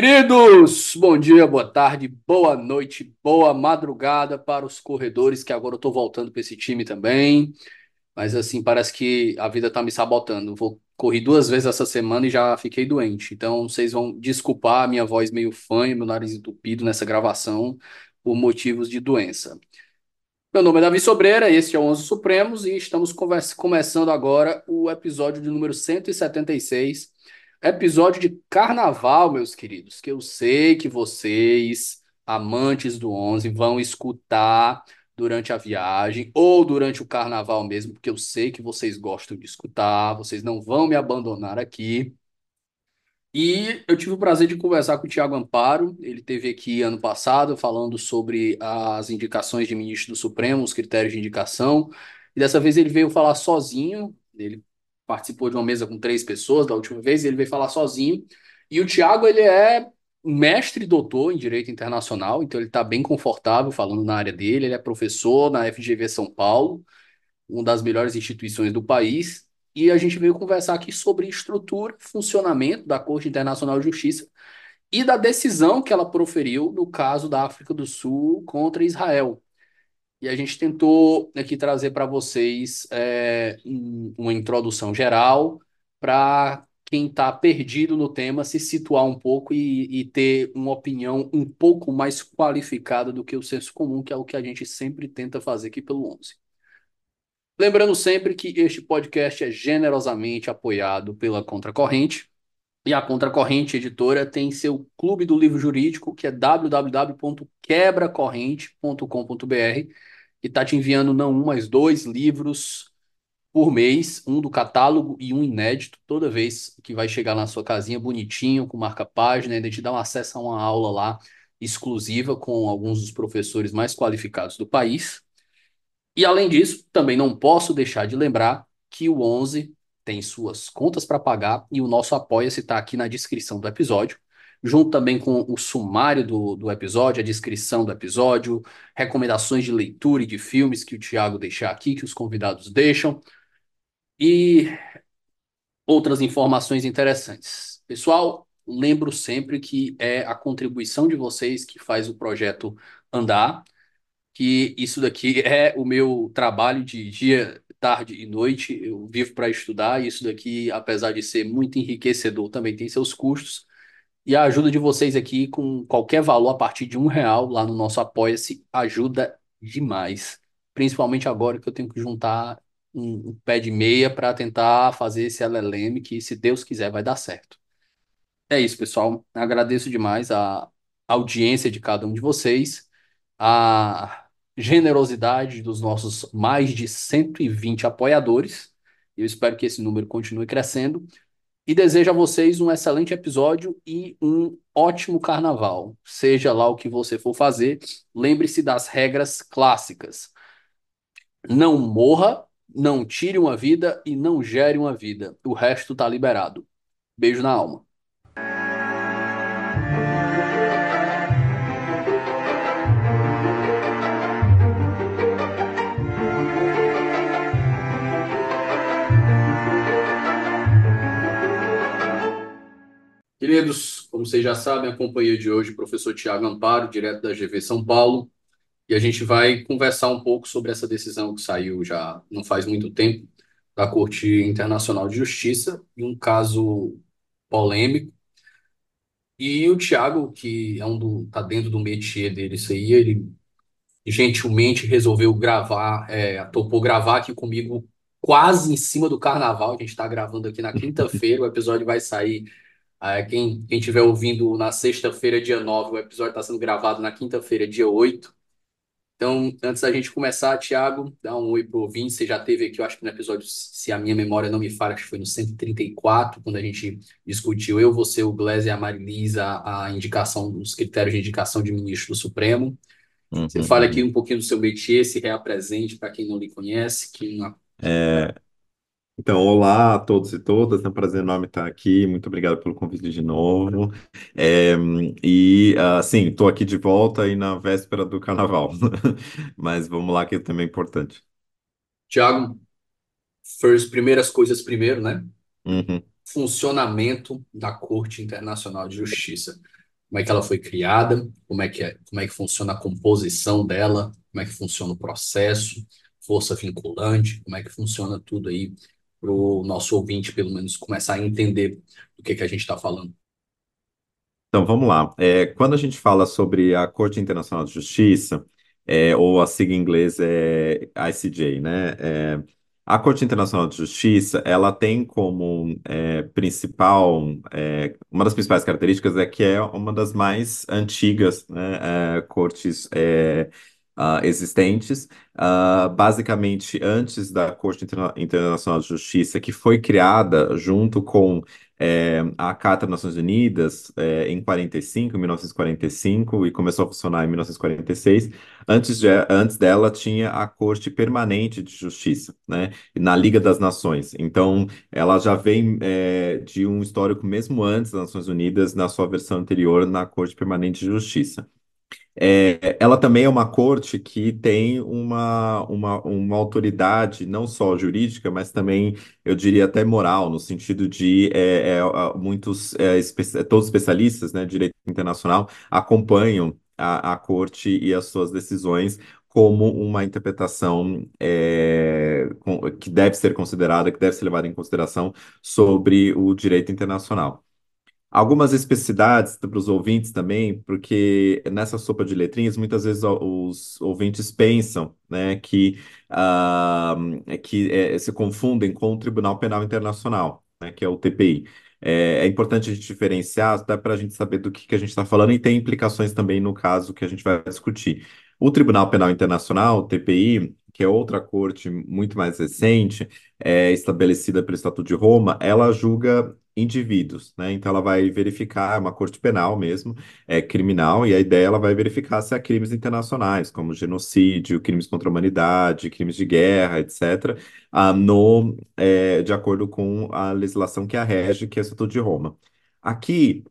Queridos, bom dia, boa tarde, boa noite, boa madrugada para os corredores, que agora eu tô voltando para esse time também. Mas assim, parece que a vida tá me sabotando. Vou corri duas vezes essa semana e já fiquei doente. Então, vocês vão desculpar a minha voz meio fanha, meu nariz entupido nessa gravação por motivos de doença. Meu nome é Davi Sobreira, esse é o 11 Supremos e estamos conversa- começando agora o episódio de número 176 Episódio de carnaval, meus queridos, que eu sei que vocês, amantes do 11, vão escutar durante a viagem ou durante o carnaval mesmo, porque eu sei que vocês gostam de escutar, vocês não vão me abandonar aqui. E eu tive o prazer de conversar com o Tiago Amparo. Ele teve aqui ano passado falando sobre as indicações de ministro do Supremo, os critérios de indicação. E dessa vez ele veio falar sozinho. Ele participou de uma mesa com três pessoas da última vez, ele veio falar sozinho. E o Tiago, ele é mestre doutor em Direito Internacional, então ele está bem confortável falando na área dele. Ele é professor na FGV São Paulo, uma das melhores instituições do país. E a gente veio conversar aqui sobre estrutura, funcionamento da Corte Internacional de Justiça e da decisão que ela proferiu no caso da África do Sul contra Israel. E a gente tentou aqui trazer para vocês é, um- uma introdução geral para quem está perdido no tema se situar um pouco e, e ter uma opinião um pouco mais qualificada do que o senso comum, que é o que a gente sempre tenta fazer aqui pelo 11. Lembrando sempre que este podcast é generosamente apoiado pela Contracorrente. E a Contracorrente Editora tem seu clube do livro jurídico, que é www.quebracorrente.com.br, e está te enviando não um, mas dois livros por mês, um do catálogo e um inédito, toda vez que vai chegar na sua casinha bonitinho, com marca-página, ainda te dá um acesso a uma aula lá exclusiva com alguns dos professores mais qualificados do país. E além disso, também não posso deixar de lembrar que o 11 tem suas contas para pagar e o nosso Apoia-se está aqui na descrição do episódio, junto também com o sumário do, do episódio, a descrição do episódio, recomendações de leitura e de filmes que o Thiago deixar aqui, que os convidados deixam, e outras informações interessantes. Pessoal, lembro sempre que é a contribuição de vocês que faz o projeto andar que isso daqui é o meu trabalho de dia, tarde e noite. Eu vivo para estudar isso daqui, apesar de ser muito enriquecedor, também tem seus custos. E a ajuda de vocês aqui, com qualquer valor a partir de um real lá no nosso Apoia-se, ajuda demais. Principalmente agora que eu tenho que juntar um, um pé de meia para tentar fazer esse LLM, que se Deus quiser vai dar certo. É isso, pessoal. Agradeço demais a audiência de cada um de vocês, a generosidade dos nossos mais de 120 apoiadores. Eu espero que esse número continue crescendo. E desejo a vocês um excelente episódio e um ótimo carnaval. Seja lá o que você for fazer, lembre-se das regras clássicas. Não morra, não tire uma vida e não gere uma vida. O resto tá liberado. Beijo na alma. Queridos, como vocês já sabem, a companhia de hoje, é o professor Tiago Amparo, direto da GV São Paulo, e a gente vai conversar um pouco sobre essa decisão que saiu já não faz muito tempo da Corte Internacional de Justiça, em um caso polêmico. E o Tiago, que é um do, tá dentro do métier dele, isso aí, ele gentilmente resolveu gravar, é, topou gravar aqui comigo quase em cima do carnaval. A gente está gravando aqui na quinta-feira, o episódio vai sair quem, quem estiver ouvindo na sexta-feira, dia 9, o episódio está sendo gravado na quinta-feira, dia 8. Então, antes da gente começar, Thiago, dá um oi pro ouvinte. Você já teve aqui, eu acho que no episódio, se a minha memória não me falha, acho que foi no 134, quando a gente discutiu eu, você, o Glaze e a Marilisa, a, indicação, os critérios de indicação de ministro do Supremo. Você Uhum. fala aqui um pouquinho do seu métier, se reapresente para quem não lhe conhece. Que. É, então, olá a todos e todas, é um prazer enorme estar aqui, muito obrigado pelo convite de novo. É, e, assim, estou aqui de volta aí na véspera do carnaval, mas vamos lá que também é importante. Thiago, first, primeiras coisas primeiro, né? Uhum. Funcionamento da Corte Internacional de Justiça. como é que ela foi criada, como é que é, como é que funciona a composição dela, como é que funciona o processo, força vinculante, como é que funciona tudo aí para o nosso ouvinte, pelo menos, começar a entender do que que a gente está falando. Então, vamos lá. É, quando a gente fala sobre a Corte Internacional de Justiça, é, ou a sigla em inglês é ICJ, né? É, a Corte Internacional de Justiça, ela tem como é, principal, é, uma das principais características é que é uma das mais antigas, né, é, cortes ah, existentes, Ah, basicamente antes da Corte Interna- Internacional de Justiça, que foi criada junto com é, a Carta das Nações Unidas é, em 45, 1945, e cinco, e começou a funcionar em 1946. Antes, de, antes dela tinha a Corte Permanente de Justiça, né, na Liga das Nações. Então, ela já vem é, de um histórico mesmo antes das Nações Unidas, na sua versão anterior, na Corte Permanente de Justiça. É, ela também é uma corte que tem uma, uma, uma autoridade não só jurídica, mas também, eu diria, até moral, no sentido de é, é, muitos, é, espe- todos os especialistas, né, de direito internacional acompanham a, a corte e as suas decisões como uma interpretação é, que deve ser considerada, que deve ser levada em consideração sobre o direito internacional. Algumas especificidades para os ouvintes também, porque nessa sopa de letrinhas, muitas vezes os ouvintes pensam, né, que, ah, que eh, se confundem com o Tribunal Penal Internacional, né, que é o TPI. É, é importante a gente diferenciar, até para a gente saber do que, que a gente está falando e tem implicações também no caso que a gente vai discutir. O Tribunal Penal Internacional, o TPI, que é outra corte muito mais recente, é, estabelecida pelo Estatuto de Roma, ela julga indivíduos, né? Então ela vai verificar, é uma corte penal mesmo, é criminal, e a ideia ela vai verificar se há crimes internacionais, como genocídio, crimes contra a humanidade, crimes de guerra, etc., ah, no, é, de acordo com a legislação que a rege, que é o Estatuto de Roma. Aqui,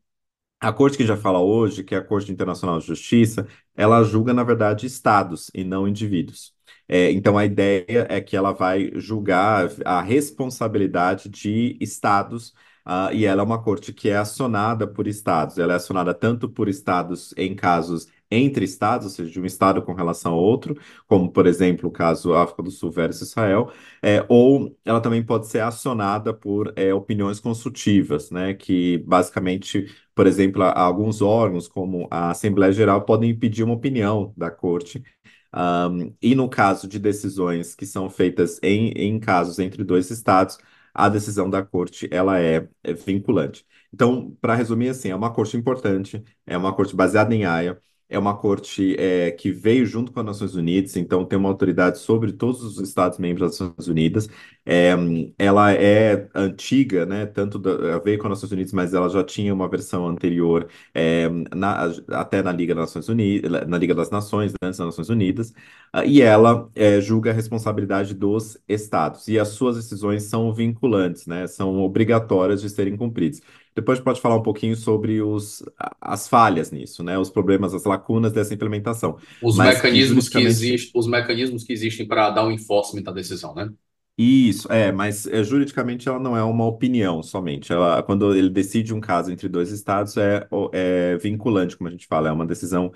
a corte que já fala hoje, que é a Corte Internacional de Justiça, ela julga, na verdade, estados e não indivíduos. É, então, a ideia é que ela vai julgar a responsabilidade de estados, ah, e ela é uma corte que é acionada por estados. Ela é acionada tanto por estados em casos entre estados, ou seja, de um estado com relação a outro, como, por exemplo, o caso África do Sul versus Israel, é, ou ela também pode ser acionada por é, opiniões consultivas, né, que basicamente por exemplo, alguns órgãos, como a Assembleia Geral, podem pedir uma opinião da Corte. Ahm, e no caso de decisões que são feitas em, em casos entre dois estados, a decisão da Corte ela é, é vinculante. Então, para resumir assim, é uma corte importante, é uma corte baseada em Haia, é uma corte é, que veio junto com as Nações Unidas, então tem uma autoridade sobre todos os estados membros das Nações Unidas. É, ela é antiga, né? Tanto da, veio com as Nações Unidas, mas ela já tinha uma versão anterior, é, na- até na Liga das Nações Unidas, na Liga das Nações, né, antes das Nações Unidas, ah, e ela é, julga a responsabilidade dos estados. E as suas decisões são vinculantes, né? São obrigatórias de serem cumpridas. Depois a gente pode falar um pouquinho sobre os, as falhas nisso, né? Os problemas, as lacunas dessa implementação. Os Mas mecanismos que juridicamente existem, os mecanismos que existem para dar o enforcement da decisão, né? Isso, é, mas é, juridicamente ela não é uma opinião somente. Ela, quando ele decide um caso entre dois estados, é, é vinculante, como a gente fala, é uma decisão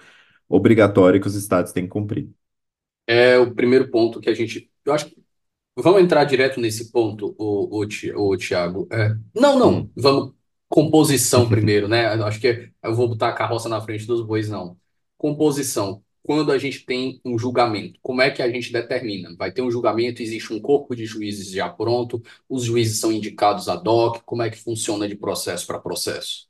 obrigatória que os estados têm que cumprir. É o primeiro ponto que a gente. Eu acho que vamos entrar direto nesse ponto, o, o, o Tiago. É, não, não. Hum. Vamos composição primeiro, né? Eu acho que eu vou botar a carroça na frente dos bois, não. Composição. Quando a gente tem um julgamento, como é que a gente determina? Vai ter um julgamento, existe um corpo de juízes já pronto, os juízes são indicados ad hoc, como é que funciona de processo para processo?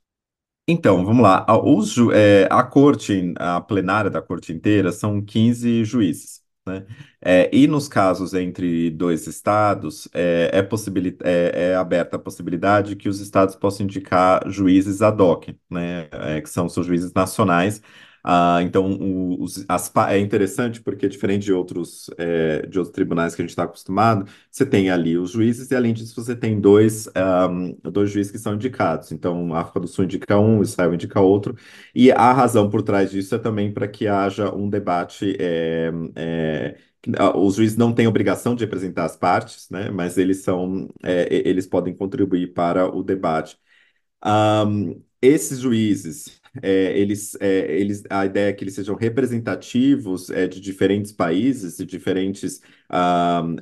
Então, vamos lá. A, os é, a corte, a plenária da corte inteira são 15 juízes, né? É, e nos casos entre dois estados, é, é, é, é aberta a possibilidade que os estados possam indicar juízes ad hoc, né? É, que são seus juízes nacionais. Ah, então, os- as é interessante porque, diferente de outros, é, de outros tribunais que a gente está acostumado, você tem ali os juízes e, além disso, você tem dois, ahm, dois juízes que são indicados. Então, a África do Sul indica um, Israel indica outro. E a razão por trás disso é também para que haja um debate. é, é, ah, os juízes não têm obrigação de representar as partes, né? Mas eles são, é, eles podem contribuir para o debate. Ahm, esses juízes é, eles, é, eles, a ideia é que eles sejam representativos é, de diferentes países, de diferentes,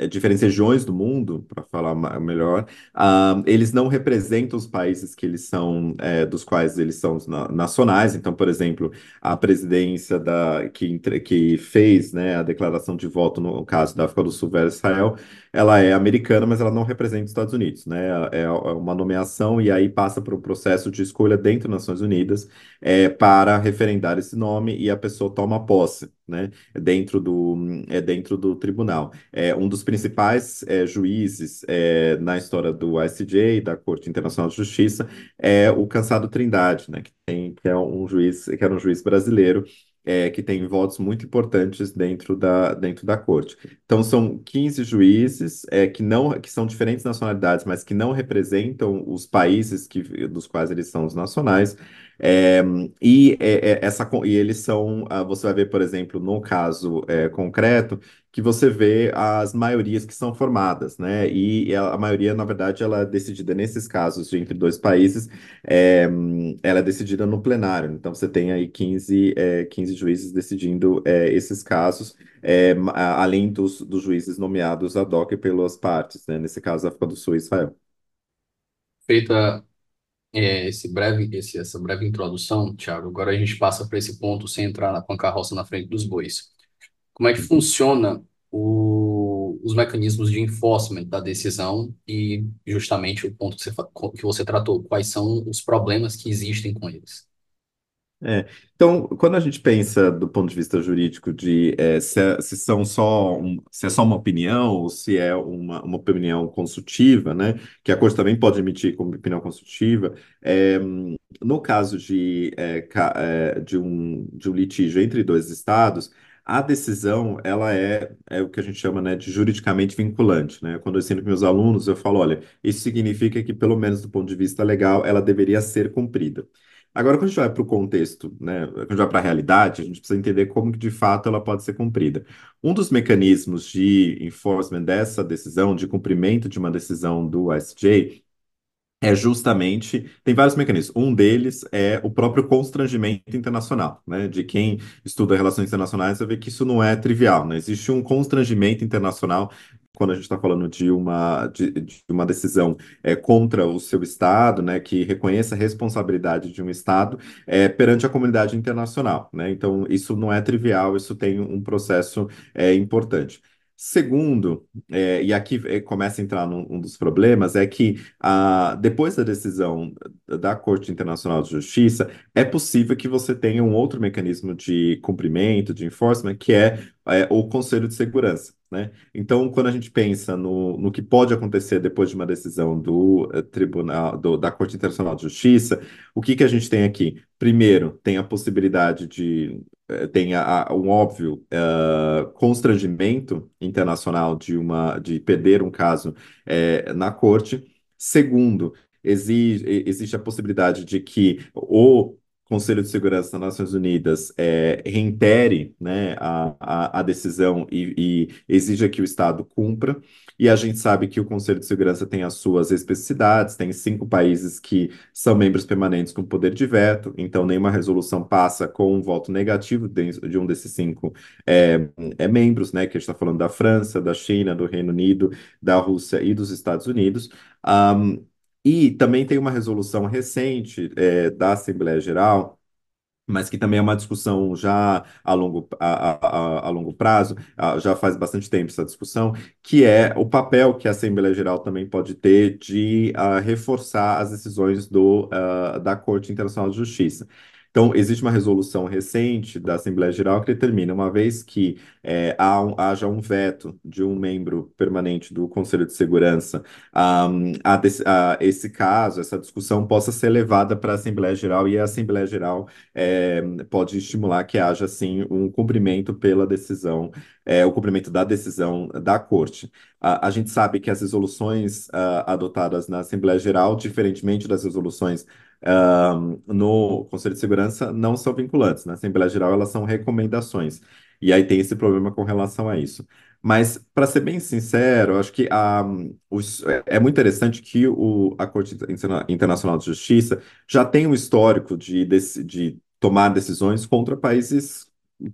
é, diferentes regiões do mundo, para falar melhor. Ah, eles não representam os países que eles são, é, dos quais eles são na- nacionais. Então, por exemplo, a presidência da, que, que fez, né, a declaração de voto no caso da África do Sul versus Israel, ela é americana, mas ela não representa os Estados Unidos, né? É é uma nomeação e aí passa por um processo de escolha dentro das Nações Unidas é, para referendar esse nome e a pessoa toma posse, né? Dentro do, é dentro do tribunal. É, um dos principais é, juízes é, na história do ICJ, da Corte Internacional de Justiça, é o Cansado Trindade, né? Que tem, que é um juiz, que era um juiz brasileiro. é, que tem votos muito importantes dentro da, dentro da corte. Então, são 15 juízes é, que não que são diferentes nacionalidades, mas que não representam os países que, dos quais eles são os nacionais. É, e, é, essa, e eles são, ah, você vai ver, por exemplo, no caso é, concreto, que você vê as maiorias que são formadas, né? E a, maioria, na verdade, ela é decidida nesses casos de entre dois países, é, ela é decidida no plenário. Então, você tem aí 15, é, 15 juízes decidindo é, esses casos além dos, dos juízes nomeados ad hoc pelas partes, né? Nesse caso, África do Sul e Israel. Feita é, esse breve, esse, essa breve introdução, Thiago, agora a gente passa para esse ponto sem entrar na, com a carroça na frente dos bois. Como é que Uhum. funciona o- os mecanismos de enforcement da decisão e justamente o ponto que você, que você tratou, quais são os problemas que existem com eles? É. Então, quando a gente pensa do ponto de vista jurídico de é, se, é- se são só um- se é só uma opinião ou se é uma, uma opinião consultiva, né, que a corte também pode emitir como opinião consultiva, é, no caso de, é, de um, de um litígio entre dois estados, a decisão ela é, é o que a gente chama, né, de juridicamente vinculante, né? Quando eu ensino para meus alunos, eu falo, olha, isso significa que, pelo menos do ponto de vista legal, ela deveria ser cumprida. Agora, quando a gente vai para o contexto, né, quando a gente vai para a realidade, a gente precisa entender como que de fato ela pode ser cumprida. Um dos mecanismos de enforcement dessa decisão, de cumprimento de uma decisão do ICJ, é justamente, tem vários mecanismos. Um deles é o próprio constrangimento internacional, né? De quem estuda relações internacionais, ver que isso não é trivial, né? Existe um constrangimento internacional quando a gente está falando de uma, de, de uma decisão é, contra o seu Estado, né? Que reconheça a responsabilidade de um Estado é, perante a comunidade internacional, né? Então, isso não é trivial, isso tem um processo é, importante. Segundo, é, e aqui é, começa a entrar num um dos problemas, é que ah, depois da decisão da Corte Internacional de Justiça, é possível que você tenha um outro mecanismo de cumprimento, de enforcement, que é, é, o Conselho de Segurança, né? Então, quando a gente pensa no, no que pode acontecer depois de uma decisão do eh, Tribunal, do- da Corte Internacional de Justiça, o que que a gente tem aqui? Primeiro, tem a possibilidade de eh, tem a- a- um óbvio eh, constrangimento internacional de uma de perder um caso na corte. Segundo, exi- e- existe a possibilidade de que o Conselho de Segurança das Nações Unidas reitere, né, a, a, a decisão e, e exija que o Estado cumpra. E a gente sabe que o Conselho de Segurança tem as suas especificidades, tem cinco países que são membros permanentes com poder de veto, então nenhuma resolução passa com um voto negativo de, um desses cinco é, é membros, né? Que a gente está falando da França, da China, do Reino Unido, da Rússia e dos Estados Unidos. Ahm, e também tem uma resolução recente é, da Assembleia Geral mas que também é uma discussão já a longo, a, a, a, a longo prazo, ah, já faz bastante tempo essa discussão, que é o papel que a Assembleia Geral também pode ter de ah, reforçar as decisões do, ah, da Corte Internacional de Justiça. Então, existe uma resolução recente da Assembleia Geral que determina, uma vez que eh, há um- haja um veto de um membro permanente do Conselho de Segurança, ah, a a esse caso, essa discussão possa ser levada para a Assembleia Geral e a Assembleia Geral é, pode estimular que haja, sim, um cumprimento pela decisão, é, o cumprimento da decisão da Corte. A, a gente sabe que as resoluções ah, adotadas na Assembleia Geral, diferentemente das resoluções no Conselho de Segurança, não são vinculantes. Na Assembleia Geral, elas são recomendações. E aí tem esse problema com relação a isso. Mas, para ser bem sincero, acho que ah, os- é é muito interessante que o, a Corte Interna- Internacional de Justiça já tem um histórico de, deci- de tomar decisões contra países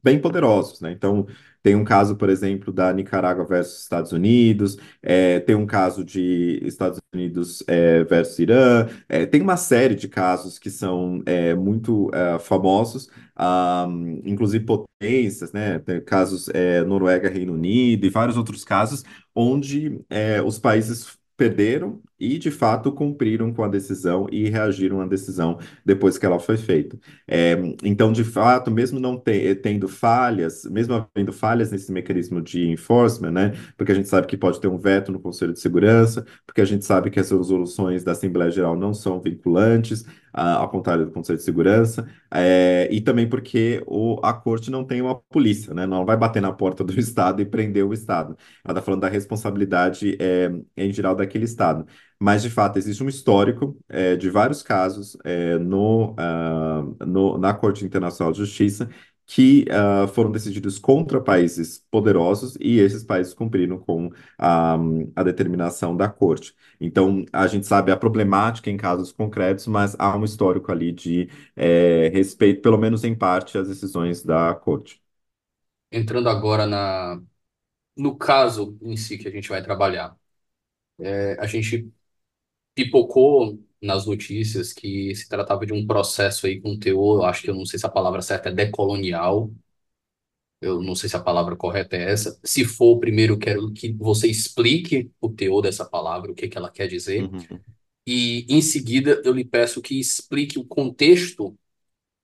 bem poderosos, né? Então, tem um caso, por exemplo, da Nicarágua versus Estados Unidos, é, tem um caso de Estados Unidos é, versus Irã, é, tem uma série de casos que são é, muito é, famosos ah, inclusive potências, né? Tem casos é, Noruega, Reino Unido e vários outros casos onde os países perderam e de fato cumpriram com a decisão e reagiram à decisão depois que ela foi feita. É, então, de fato, mesmo não te- tendo falhas, mesmo havendo falhas nesse mecanismo de enforcement, né? Porque a gente sabe que pode ter um veto no Conselho de Segurança, porque a gente sabe que as resoluções da Assembleia Geral não são vinculantes, ah, ao contrário do Conselho de Segurança. É, e também porque o, a corte não tem uma polícia, né? Não vai bater na porta do Estado e prender o Estado. Ela está falando da responsabilidade é, em geral daquele Estado. Mas, de fato, existe um histórico é, de vários casos é, no, ah, no- na Corte Internacional de Justiça que ah, foram decididos contra países poderosos e esses países cumpriram com a, a determinação da Corte. Então, a gente sabe a problemática em casos concretos, mas há um histórico ali de é, respeito, pelo menos em parte, às decisões da corte. Entrando agora na, no caso em si que a gente vai trabalhar. É, a gente pipocou nas notícias que se tratava de um processo aí com teor, eu acho que eu não sei se a palavra certa é decolonial, eu não sei se a palavra correta é essa. Se for, primeiro eu quero que você explique o teor dessa palavra, o que que ela quer dizer, Uhum. e em seguida eu lhe peço que explique o contexto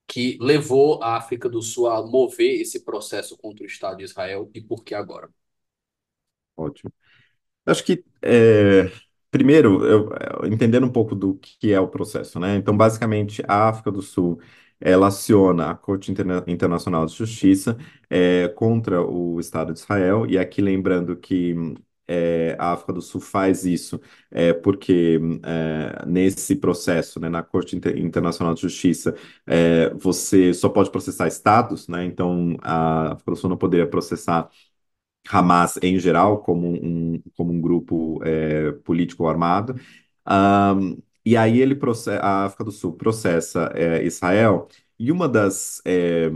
que levou a África do Sul a mover esse processo contra o Estado de Israel e por que agora. Ótimo. Acho que, é, primeiro, eu, entendendo um pouco do que é o processo, né? Então, basicamente, a África do Sul, ela aciona a Corte Interna- Internacional de Justiça é, contra o Estado de Israel, e aqui lembrando que é, a África do Sul faz isso é, porque é, nesse processo, né, na Corte Inter- Internacional de Justiça, é, você só pode processar estados, né? Então, a África do Sul não poderia processar Hamas em geral como um, como um grupo é, político armado. Ahm, e aí ele a África do Sul processa é, Israel, e uma das é,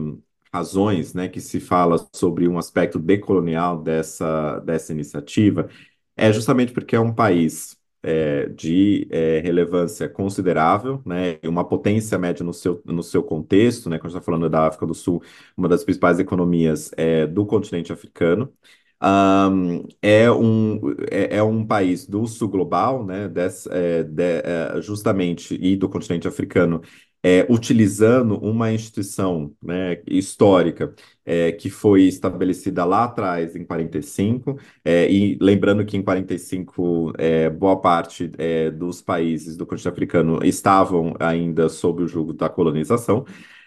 razões né, que se fala sobre um aspecto decolonial dessa, dessa iniciativa é justamente porque é um país é, de é, relevância considerável, né, uma potência média no seu, no seu contexto, né, quando a gente está falando da África do Sul, uma das principais economias é, do continente africano. Ahn, é um, é, é um país do sul global, né, des- é, de- é, justamente, e do continente africano, é, utilizando uma instituição, né, histórica é, que foi estabelecida lá atrás, em 45, é, e lembrando que em 45, é, boa parte é, dos países do continente africano estavam ainda sob o jugo da colonização.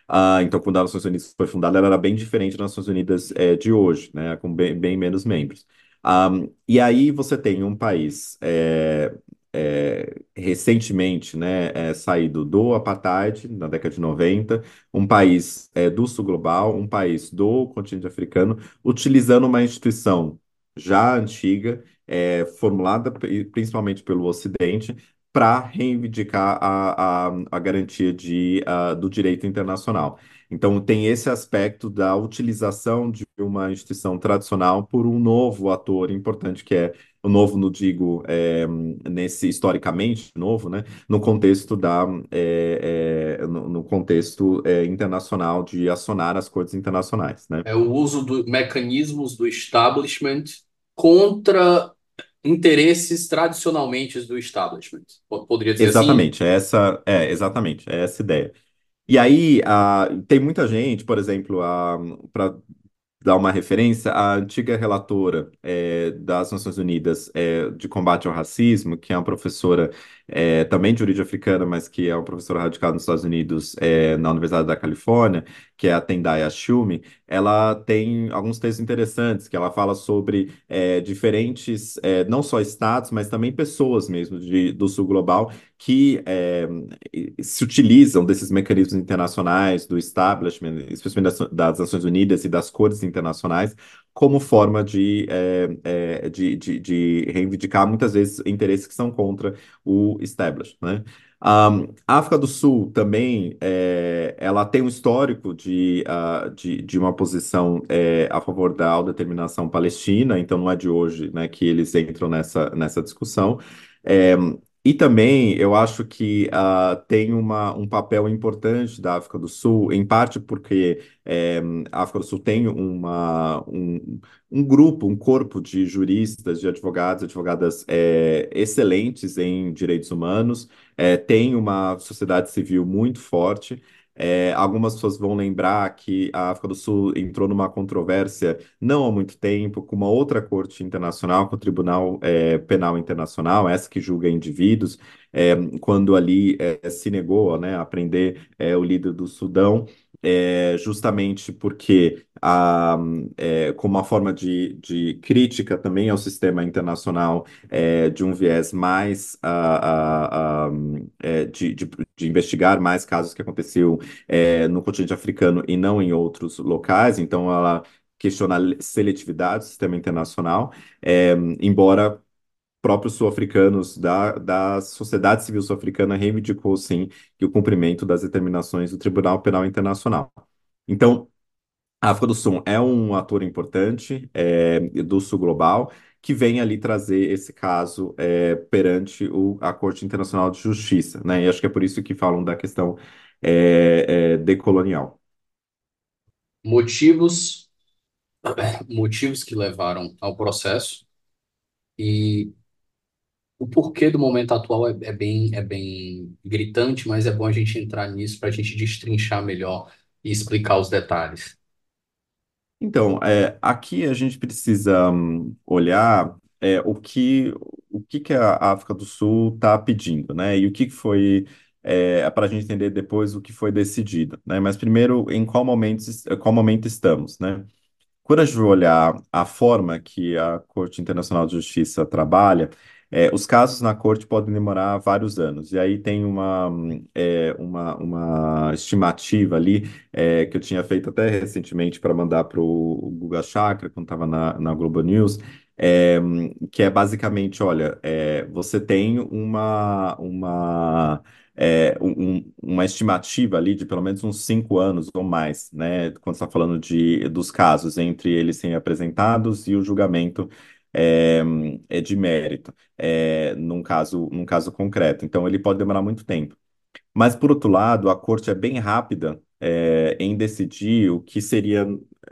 Ah, então, quando as Nações Unidas foi fundada, ela era bem diferente das Nações Unidas é, de hoje, né, com bem, bem menos membros. Ah, e aí você tem um país é, é, recentemente né, é, saído do apartheid, na década de 90, um país é, do sul global, um país do continente africano, utilizando uma instituição já antiga, é, formulada pri- principalmente pelo Ocidente, para reivindicar a, a, a garantia de, ah, do direito internacional. Então, tem esse aspecto da utilização de uma instituição tradicional por um novo ator importante, que é novo, não digo, é, nesse historicamente novo, né, no contexto da, é, é, no, no contexto internacional de acionar as cortes internacionais, né? É o uso dos mecanismos do establishment contra interesses tradicionalmente do establishment. Po- Poderia dizer assim? Exatamente, é essa, é, exatamente, é essa ideia. E aí, ah, tem muita gente, por exemplo, para dar uma referência, a antiga relatora eh, das Nações Unidas eh, de combate ao racismo, que é uma professora eh, também de origem africana, mas que é uma professora radicada nos Estados Unidos, eh, na Universidade da Califórnia, que é a Tendai Ashumi, ela tem alguns textos interessantes, que ela fala sobre eh, diferentes, eh, não só estados, mas também pessoas mesmo de, do sul global, que eh, se utilizam desses mecanismos internacionais, do establishment, especialmente das, das Nações Unidas e das cortes internacionais como forma de, é, é, de, de, de reivindicar muitas vezes interesses que são contra o establishment, né? Um, a África do Sul também, é, ela tem um histórico de, uh, de, de, uma posição é, a favor da autodeterminação palestina, então não é de hoje né, que eles entram nessa, nessa discussão. É, e também eu acho que uh, tem uma, um papel importante da África do Sul, em parte porque é, a África do Sul tem uma, um, um grupo, um corpo de juristas, de advogados, advogadas é, excelentes em direitos humanos, é, tem uma sociedade civil muito forte. É, algumas pessoas vão lembrar que a África do Sul entrou numa controvérsia não há muito tempo com uma outra corte internacional, com o Tribunal é, Penal Internacional, essa que julga indivíduos, é, quando ali é, se negou né, a prender é, o líder do Sudão é, justamente porque, a, é, como uma forma de, de crítica também ao sistema internacional, é, de um viés mais a, a, a é, de, de, de, investigar mais casos que aconteciam é, no continente africano e não em outros locais, então ela questiona a seletividade do sistema internacional, é, embora próprios sul-africanos, da, da sociedade civil sul-africana, reivindicou, sim, o cumprimento das determinações do Tribunal Penal Internacional. Então, a África do Sul é um ator importante é, do Sul Global, que vem ali trazer esse caso é, perante o, a Corte Internacional de Justiça, né? E acho que é por isso que falam da questão é, é decolonial. Motivos, motivos que levaram ao processo e o porquê do momento atual é, é, bem, é bem gritante, mas é bom a gente entrar nisso para a gente destrinchar melhor e explicar os detalhes. Então, é, aqui a gente precisa hum, olhar é, o que, o que, que a África do Sul está pedindo, né? E o que foi, é, para a gente entender depois o que foi decidido, né? Mas primeiro, em qual momento, qual momento estamos, né? Quando a gente olhar a forma que a Corte Internacional de Justiça trabalha, é, os casos na corte podem demorar vários anos, e aí tem uma, é, uma, uma estimativa ali é, que eu tinha feito até recentemente para mandar para o Guga Chakra, quando estava na, na Globo News, é, que é basicamente, olha, é, você tem uma, uma, é, um, uma estimativa ali de pelo menos uns cinco anos ou mais, né, quando está falando de, dos casos entre eles serem apresentados e o julgamento é, é de mérito, é, num caso, num caso concreto. Então, ele pode demorar muito tempo. Mas, por outro lado, a corte é bem rápida é, em decidir o que seria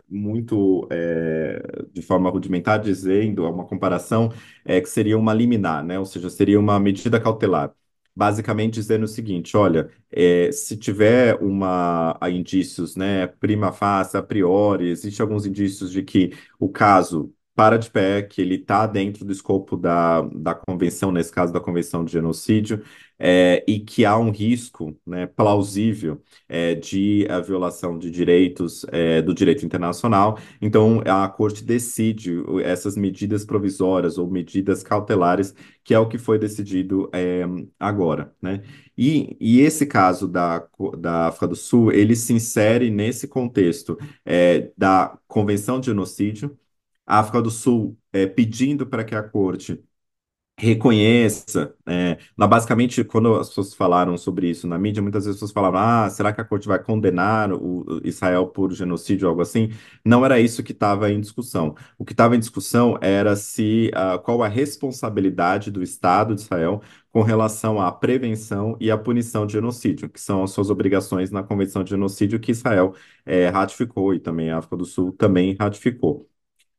muito, é, de forma rudimentar, dizendo, uma comparação, é, que seria uma liminar, né? Ou seja, seria uma medida cautelar. Basicamente dizendo o seguinte: olha, é, se tiver uma, indícios, né, prima facie, a priori, existem alguns indícios de que o caso para de pé, que ele está dentro do escopo da, da convenção, nesse caso da Convenção de Genocídio, é, e que há um risco né, plausível é, de a violação de direitos é, do direito internacional. Então, a Corte decide essas medidas provisórias ou medidas cautelares, que é o que foi decidido é, agora. Né? E, e esse caso da, da África do Sul, ele se insere nesse contexto é, da Convenção de Genocídio, a África do Sul é, pedindo para que a corte reconheça, é, basicamente, quando as pessoas falaram sobre isso na mídia, muitas vezes as pessoas falavam, ah, será que a corte vai condenar o, Israel por genocídio ou algo assim? Não era isso que estava em discussão. O que estava em discussão era se, uh, qual a responsabilidade do Estado de Israel com relação à prevenção e à punição de genocídio, que são as suas obrigações na Convenção de Genocídio que Israel é, ratificou e também a África do Sul também ratificou.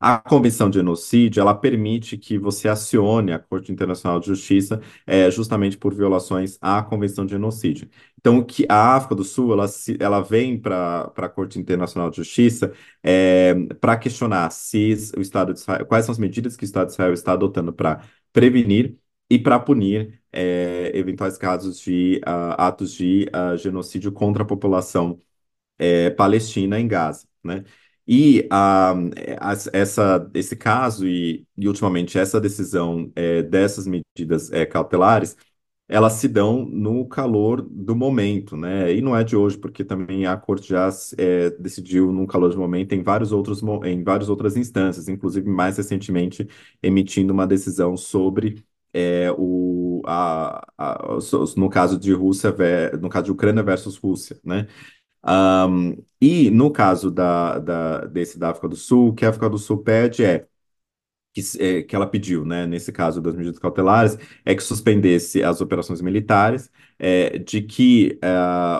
A Convenção de Genocídio, ela permite que você acione a Corte Internacional de Justiça é, justamente por violações à Convenção de Genocídio. Então, que a África do Sul, ela, ela vem para a Corte Internacional de Justiça é, para questionar se o Estado de Israel, quais são as medidas que o Estado de Israel está adotando para prevenir e para punir é, eventuais casos de uh, atos de uh, genocídio contra a população é, palestina em Gaza, né? E a, essa, esse caso e, e, ultimamente, essa decisão é, dessas medidas é, cautelares elas se dão no calor do momento, né? E não é de hoje, porque também a corte já é, decidiu no calor do momento em vários outros, em várias outras instâncias, inclusive mais recentemente emitindo uma decisão sobre é, o, a, a- no caso de Rússia, no caso de Ucrânia versus Rússia, né? Ahm, e no caso da, da, desse da África do Sul, o que a África do Sul pede é que, é, que ela pediu, né, nesse caso das medidas cautelares, é que suspendesse as operações militares, é, de que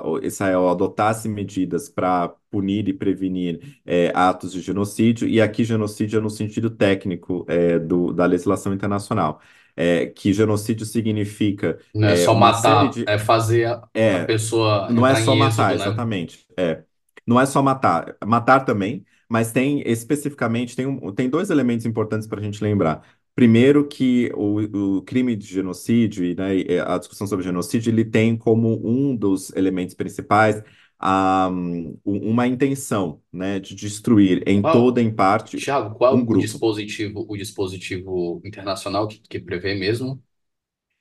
o- Israel adotasse medidas para punir e prevenir é, atos de genocídio, e aqui genocídio é no sentido técnico é, do, da legislação internacional, é, que genocídio significa Não é é, só matar, de. é fazer a, a É, pessoa não é só matar, êxodo, né? exatamente. É. Não é só matar. Matar também, mas tem especificamente tem, um- tem dois elementos importantes para a gente lembrar. Primeiro, que o, o crime de genocídio né, e a discussão sobre genocídio ele tem como um dos elementos principais a, um, uma intenção, né, de destruir em Qual, toda em parte Thiago, qual um o grupo. dispositivo, o dispositivo internacional que, que prevê mesmo?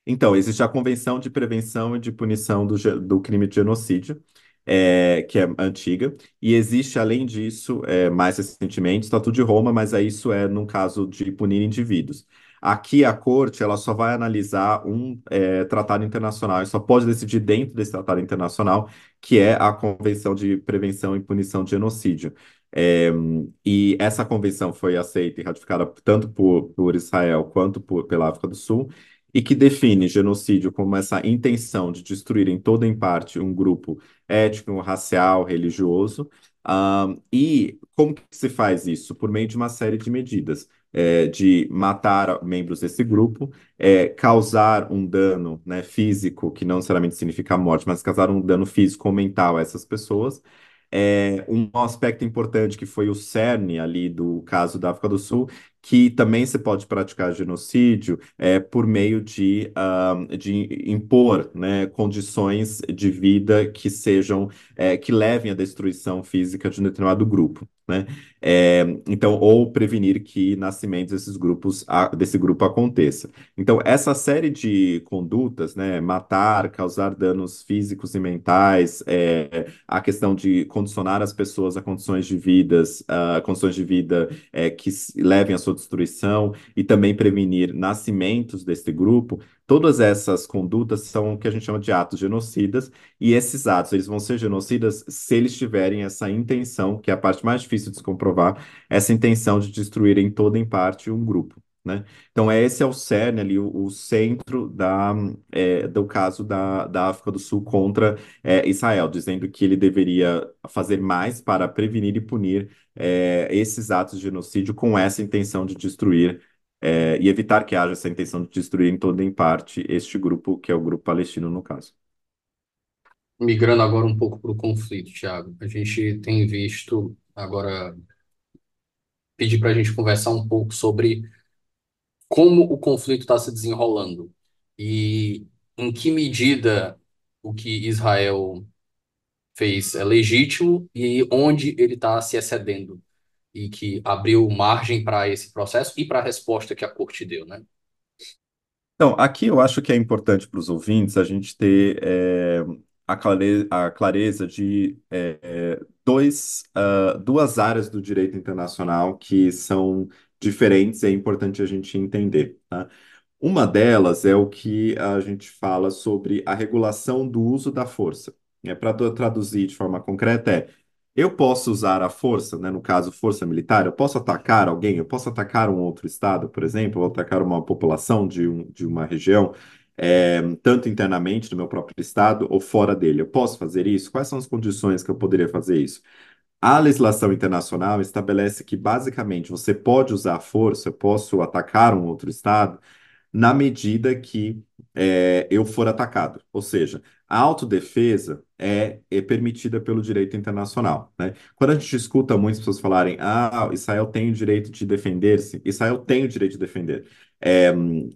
Então, existe a Convenção de Prevenção e de Punição do, do Crime de Genocídio, é, que é antiga, e existe, além disso, é, mais recentemente, o Estatuto de Roma, mas aí isso é no caso de punir indivíduos. Aqui a Corte ela só vai analisar um é, tratado internacional, e só pode decidir dentro desse tratado internacional, que é a Convenção de Prevenção e Punição de Genocídio. É, e essa convenção foi aceita e ratificada tanto por, por Israel quanto por, pela África do Sul e que define genocídio como essa intenção de destruir em toda em parte um grupo étnico, racial, religioso. E como que se faz isso? Por meio de uma série de medidas. É, de matar membros desse grupo, é, causar um dano, né, físico, que não necessariamente significa morte, mas causar um dano físico ou mental a essas pessoas. É, um aspecto importante que foi o cerne ali do caso da África do Sul, que também se pode praticar genocídio é, por meio de, ah, de impor, né, condições de vida que sejam, é, que levem à destruição física de um determinado grupo. Né? É, então, ou prevenir que nascimentos desses grupos, desse grupo aconteça. Então, essa série de condutas, né, matar, causar danos físicos e mentais, é, a questão de condicionar as pessoas a condições de vidas, a condições de vida é, que levem à sua destruição e também prevenir nascimentos desse grupo, todas essas condutas são o que a gente chama de atos genocidas, e esses atos eles vão ser genocidas se eles tiverem essa intenção, que é a parte mais difícil de se comprovar, essa intenção de destruir em toda em parte um grupo. Né? Então, esse é o cerne ali, o, o centro da, é, do caso da, da África do Sul contra é, Israel, dizendo que ele deveria fazer mais para prevenir e punir é, esses atos de genocídio com essa intenção de destruir é, e evitar que haja essa intenção de destruir em toda em parte este grupo, que é o grupo palestino, no caso. Migrando agora um pouco para o conflito, Thiago. A gente tem visto agora pedir para a gente conversar um pouco sobre como o conflito está se desenrolando e em que medida o que Israel fez é legítimo e onde ele está se excedendo e que abriu margem para esse processo e para a resposta que a corte deu, né? Então, aqui eu acho que é importante para os ouvintes a gente ter é, a, clare- a clareza de é, dois, ah, duas áreas do direito internacional que são diferentes é importante a gente entender, tá? Uma delas é o que a gente fala sobre a regulação do uso da força. É, para traduzir de forma concreta, é eu posso usar a força, né, no caso, força militar, eu posso atacar alguém, eu posso atacar um outro estado, por exemplo, ou atacar uma população de, um, de uma região, é, tanto internamente no meu próprio estado ou fora dele. Eu posso fazer isso? Quais são as condições que eu poderia fazer isso? A legislação internacional estabelece que, basicamente, você pode usar a força, eu posso atacar um outro estado na medida que é, eu for atacado. Ou seja, A autodefesa é, é permitida pelo direito internacional, né? Quando a gente escuta muitas pessoas falarem, ah, Israel tem o direito de defender-se, Israel tem o direito de defender, é,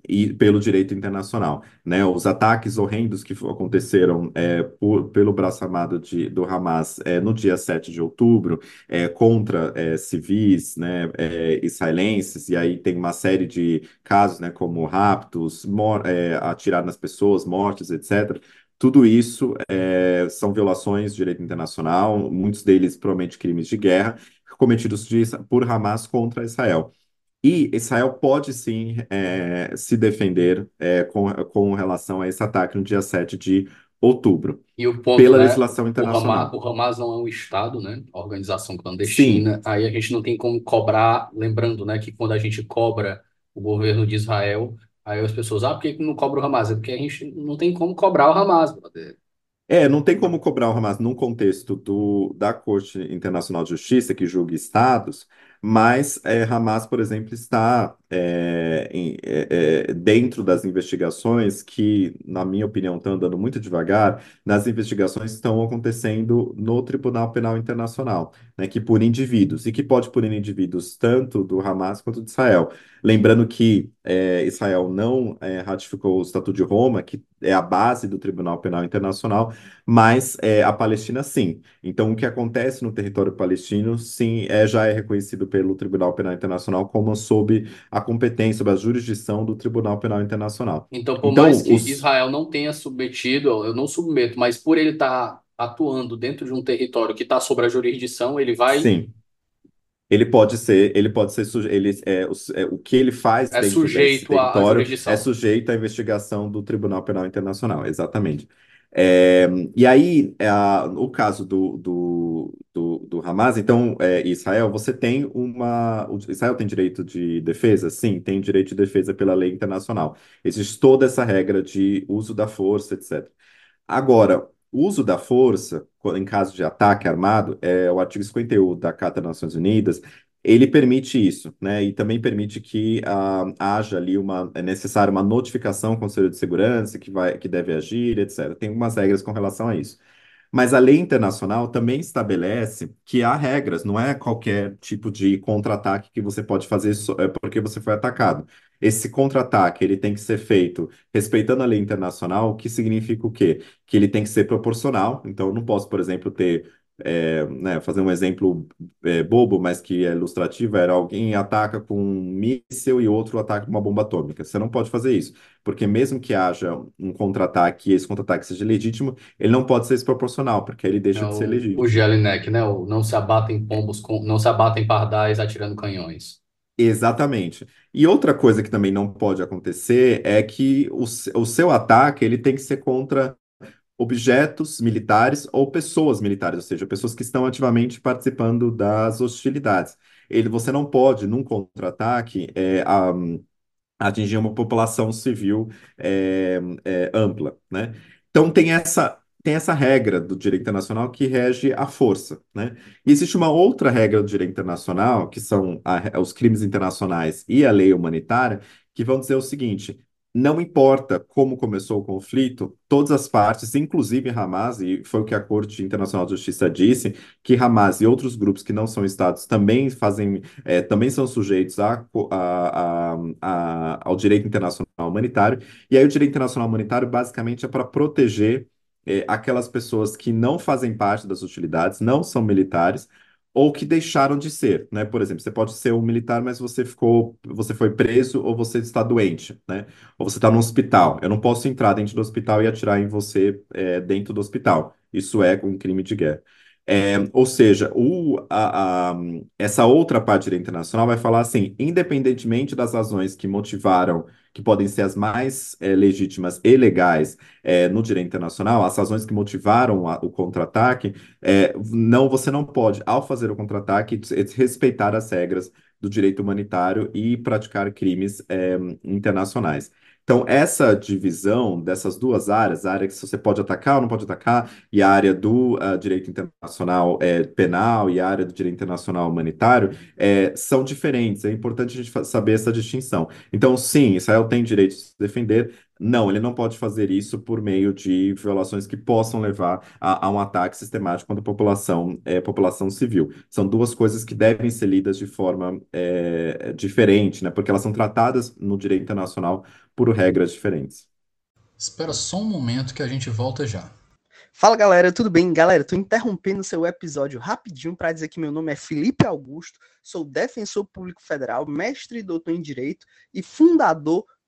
e pelo direito internacional, né? Os ataques horrendos que aconteceram é, por, pelo braço armado de, do Hamas é, no dia 7 de outubro, é, contra é, civis, né, é, israelenses, e aí tem uma série de casos, né, como raptos, atirar nas pessoas, mortes, etc., tudo isso são violações de direito internacional, muitos deles provavelmente crimes de guerra, cometidos de, por Hamas contra Israel. E Israel pode sim é, se defender é, com, com relação a esse ataque no dia 7 de outubro, E o ponto, pela né? legislação O Hamas, internacional. o Hamas não é um Estado, né? Organização Sim, clandestina. Aí a gente não tem como cobrar, lembrando, né, que quando a gente cobra o governo de Israel, aí as pessoas, ah, por que que não cobra o Hamas? É porque a gente não tem como cobrar o Hamas, brother. É, não tem como cobrar o Hamas num contexto do, da Corte Internacional de Justiça, que julga estados, mas é, Hamas, por exemplo, está é, em- é, dentro das investigações que, na minha opinião, estão andando muito devagar, nas investigações que estão acontecendo no Tribunal Penal Internacional, né, que por indivíduos, e que pode punir indivíduos tanto do Hamas quanto de Israel. Lembrando que Israel não ratificou o Estatuto de Roma, que é a base do Tribunal Penal Internacional, mas a Palestina sim. Então, o que acontece no território palestino, sim, é, já é reconhecido pelo Tribunal Penal Internacional como sob a competência, sob a jurisdição do Tribunal Penal Internacional. Então, por mais Então, que os, Israel não tenha submetido, eu não submeto, mas por ele estar atuando dentro de um território que está sob a jurisdição, ele vai, sim, ele pode ser, ele pode ser, ele, é, o, é, o que ele faz é dentro desse sujeito à, à território é jurisdição. sujeito à investigação do Tribunal Penal Internacional, exatamente. É, e aí, é, a- o caso do, do, do, do Hamas, então, é, Israel, você tem uma. Israel tem direito de defesa? Sim, tem direito de defesa pela lei internacional. Existe toda essa regra de uso da força, etc. Agora, uso da força, em caso de ataque armado, é o artigo 51 da Carta das Nações Unidas, ele permite isso, né? E também permite que ah, haja ali uma, é necessário uma notificação ao Conselho de Segurança que vai, que deve agir, etc. Tem algumas regras com relação a isso. Mas a lei internacional também estabelece que há regras, não é qualquer tipo de contra-ataque que você pode fazer é, porque você foi atacado. Esse contra-ataque ele tem que ser feito respeitando a lei internacional, o que significa o quê? Que ele tem que ser proporcional. Então, eu não posso, por exemplo, ter, é, né, fazer um exemplo é, bobo, mas que é ilustrativo, era alguém ataca com um míssil e outro ataca com uma bomba atômica. Você não pode fazer isso, porque mesmo que haja um contra-ataque e esse contra-ataque seja legítimo, ele não pode ser desproporcional, porque ele É deixa de ser o, o legítimo. Jelinek, né? O não se abatem pombos com, não se abatem pardais atirando canhões. Exatamente. E outra coisa que também não pode acontecer é que o, o seu ataque ele tem que ser contra objetos militares ou pessoas militares, ou seja, pessoas que estão ativamente participando das hostilidades. Ele, você não pode, num contra-ataque, é, atingir uma população civil é, é, ampla, né? Então tem essa tem essa regra do direito internacional que rege a força, né? E existe uma outra regra do direito internacional, que são a- os crimes internacionais e a lei humanitária, que vão dizer o seguinte: não importa como começou o conflito, todas as partes, inclusive Hamas, e foi o que a Corte Internacional de Justiça disse, que Hamas e outros grupos que não são estados também fazem é, também são sujeitos a, a- a- ao direito internacional humanitário. E aí, o direito internacional humanitário basicamente é para proteger é, aquelas pessoas que não fazem parte das hostilidades, não são militares. Ou que deixaram de ser, né? Por exemplo, você pode ser um militar, mas você ficou, você foi preso ou você está doente, né? Ou você está no hospital. Eu não posso entrar dentro do hospital e atirar em você é, dentro do hospital. Isso é um crime de guerra. É, ou seja, o, a, a- essa outra parte da internacional vai falar assim, independentemente das razões que motivaram, que podem ser as mais eh, legítimas e legais eh, no direito internacional, as razões que motivaram a- o contra-ataque, eh, não, você não pode, ao fazer o contra-ataque, respeitar as regras do direito humanitário e praticar crimes eh, internacionais. Então, essa divisão dessas duas áreas, a área que você pode atacar ou não pode atacar, e a área do ah, direito internacional eh, penal e a área do direito internacional humanitário, é, são diferentes. É importante a gente saber essa distinção. Então, sim, Israel tem direito de se defender. Não, ele não pode fazer isso por meio de violações que possam levar a, a um ataque sistemático contra a população, é, população civil. São duas coisas que devem ser lidas de forma é, diferente, né? Porque elas são tratadas no direito internacional por regras diferentes. Espera só um momento que a gente volta já. Fala galera, tudo bem? Galera, tô interrompendo seu episódio rapidinho para dizer que meu nome é Felipe Augusto, sou defensor público federal, mestre e doutor em direito e fundador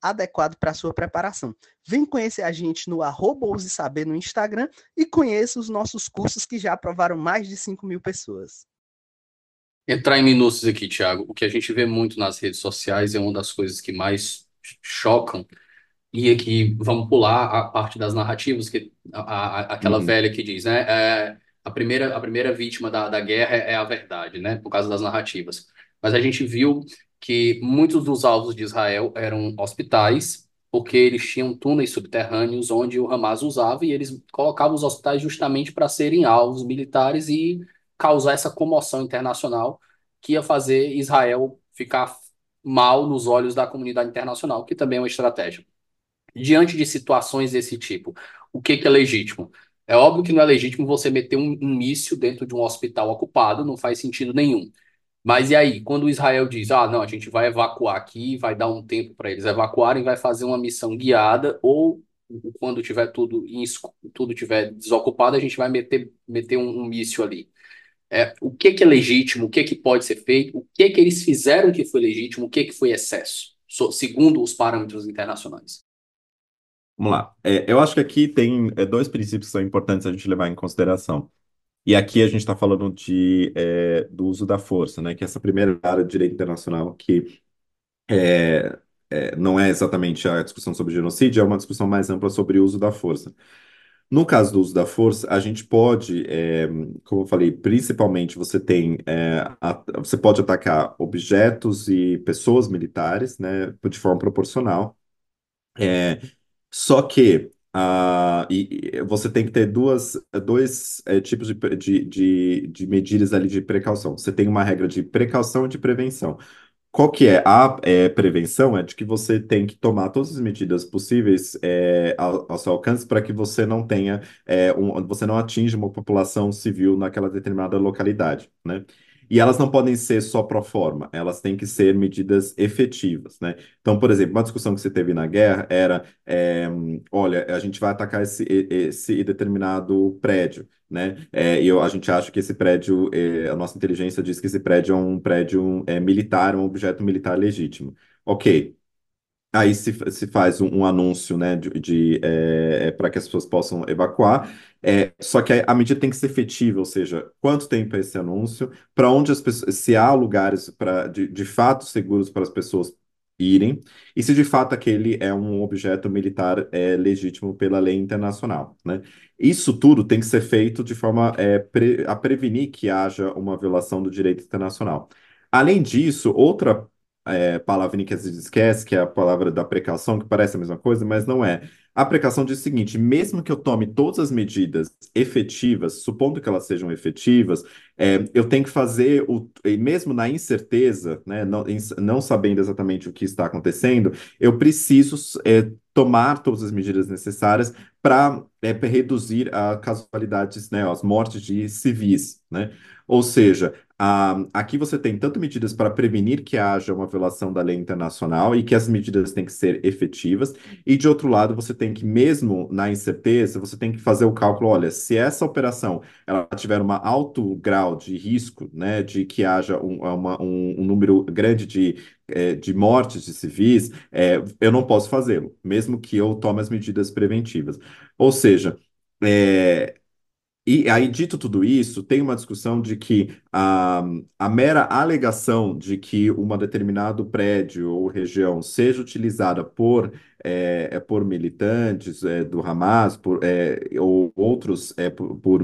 adequado para sua preparação. Vem conhecer a gente no arroba Saber no Instagram e conheça os nossos cursos que já aprovaram mais de 5 mil pessoas. Entrar em minúcios aqui, Thiago. O que a gente vê muito nas redes sociais é uma das coisas que mais chocam. E aqui vamos pular a parte das narrativas, que a, a, aquela uhum. velha que diz, né? É, a primeira, a primeira vítima da, da guerra é a verdade, né? Por causa das narrativas. Mas a gente viu que muitos dos alvos de Israel eram hospitais, porque eles tinham túneis subterrâneos onde o Hamas usava e eles colocavam os hospitais justamente para serem alvos militares e causar essa comoção internacional que ia fazer Israel ficar mal nos olhos da comunidade internacional, que também é uma estratégia. Diante de situações desse tipo, o que, que é legítimo? É óbvio que não é legítimo você meter um, um míssil dentro de um hospital ocupado, não faz sentido nenhum. Mas e aí, quando Israel diz, ah, não, a gente vai evacuar aqui, vai dar um tempo para eles evacuarem, vai fazer uma missão guiada, ou quando tiver tudo, tudo tiver desocupado, a gente vai meter, meter um, um míssil ali. É, o que, que é legítimo, o que, que pode ser feito, o que, que eles fizeram que foi legítimo, o que, que foi excesso, segundo os parâmetros internacionais. Vamos lá. É, eu acho que aqui tem é, dois princípios que são importantes a gente levar em consideração. E aqui a gente está falando de, é, do uso da força, né? Que é essa primeira área de direito internacional que é, é, não é exatamente a discussão sobre genocídio, é uma discussão mais ampla sobre o uso da força. No caso do uso da força, a gente pode, é, como eu falei, principalmente você tem, é, a, você pode atacar objetos e pessoas militares, né, de forma proporcional. É, só que ah, e, você tem que ter duas, dois é, tipos de, de, de, de medidas ali de precaução. Você tem uma regra de precaução e de prevenção. Qual que é a é, prevenção? É de que você tem que tomar todas as medidas possíveis é, ao, ao, seu alcance para que você não tenha, é, um, você não atinja uma população civil naquela determinada localidade, né? E elas não podem ser só pro forma, elas têm que ser medidas efetivas, né? Então, por exemplo, uma discussão que você teve na guerra era, é, olha, a gente vai atacar esse, esse determinado prédio, né? É, e eu, a gente acha que esse prédio, é, a nossa inteligência diz que esse prédio é um prédio é, militar, um objeto militar legítimo. Ok, Aí se, se faz um, um anúncio, né, de, de é, para que as pessoas possam evacuar. É, só que a medida tem que ser efetiva, ou seja, quanto tempo é esse anúncio, para onde as pessoas, se há lugares para de, de fato seguros para as pessoas irem, e se de fato aquele é um objeto militar é, legítimo pela lei internacional, né? Isso tudo tem que ser feito de forma é, pre, a prevenir que haja uma violação do direito internacional. Além disso, outra é, palavrinha que às vezes esquece, que é a palavra da precaução, que parece a mesma coisa, mas não é. A precaução diz o seguinte: mesmo que eu tome todas as medidas efetivas, supondo que elas sejam efetivas, é, eu tenho que fazer, o, mesmo na incerteza, né, não, não sabendo exatamente o que está acontecendo, eu preciso é, tomar todas as medidas necessárias para é, reduzir a casualidades, né, as mortes de civis, né? Ou seja, ah, aqui você tem tanto medidas para prevenir que haja uma violação da lei internacional e que as medidas têm que ser efetivas, e de outro lado você tem que, mesmo na incerteza, você tem que fazer o cálculo, olha, se essa operação ela tiver um alto grau de risco, né, de que haja um, uma, um, um número grande de, é, de mortes de civis, é, eu não posso fazê-lo, mesmo que eu tome as medidas preventivas. Ou seja, é, e aí, dito tudo isso, tem uma discussão de que a, a mera alegação de que um determinado prédio ou região seja utilizada por é, é por militantes é, do Hamas, por, é, ou outros é, por, por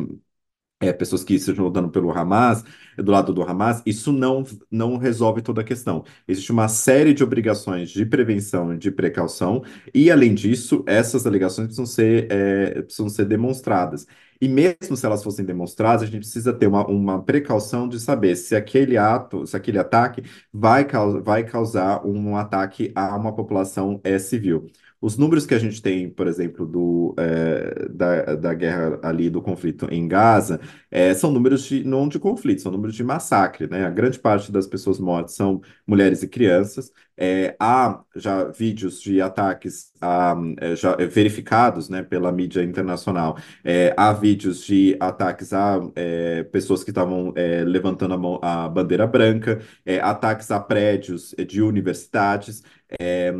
é, pessoas que estejam lutando pelo Hamas, do lado do Hamas, isso não, não resolve toda a questão. Existe uma série de obrigações de prevenção e de precaução, e, além disso, essas alegações precisam ser, é, precisam ser demonstradas. E mesmo se elas fossem demonstradas, a gente precisa ter uma, uma precaução de saber se aquele ato, se aquele ataque vai, vai causar um ataque a uma população é, civil. Os números que a gente tem, por exemplo, do, é, da, da guerra ali, do conflito em Gaza, é, são números de, não de conflito, são números de massacre, né? A grande parte das pessoas mortas são mulheres e crianças. É, há já vídeos de ataques a, é, já verificados né, pela mídia internacional. É, há vídeos de ataques a é, pessoas que estavam é, levantando a, mão, a bandeira branca, ataques a prédios de universidades é,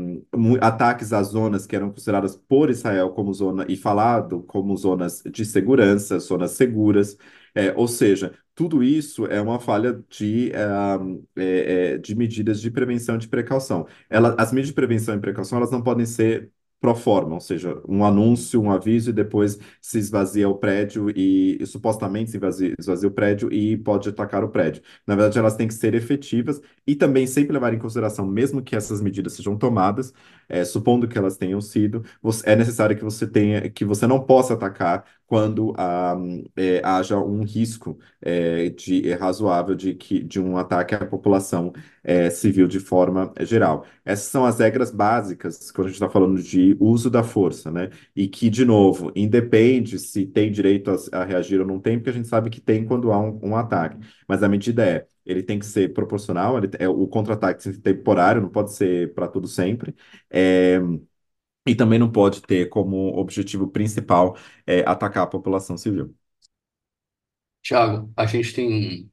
ataques às zonas que eram consideradas por Israel como zona e falado como zonas de segurança, zonas seguras. É, ou seja, tudo isso é uma falha de, é, é, de medidas de prevenção e de precaução. Ela, as medidas de prevenção e precaução elas não podem ser pro forma, ou seja, um anúncio, um aviso e depois se esvazia o prédio e, e supostamente se esvazia, esvazia, o prédio e pode atacar o prédio. Na verdade, elas têm que ser efetivas e também sempre levar em consideração, mesmo que essas medidas sejam tomadas, é, supondo que elas tenham sido, você, é necessário que você tenha, que você não possa atacar quando ah, é, haja um risco é, de, é, razoável de, que, de um ataque à população é, civil de forma geral. Essas são as regras básicas quando a gente está falando de uso da força, né? E que, de novo, independe se tem direito a, a reagir ou não tem, porque a gente sabe que tem quando há um, um ataque. Mas a medida é ele tem que ser proporcional, ele, é, o contra-ataque tem que ser temporário, não pode ser para tudo sempre. É, e também não pode ter como objetivo principal é, atacar a população civil. Tiago, a gente tem,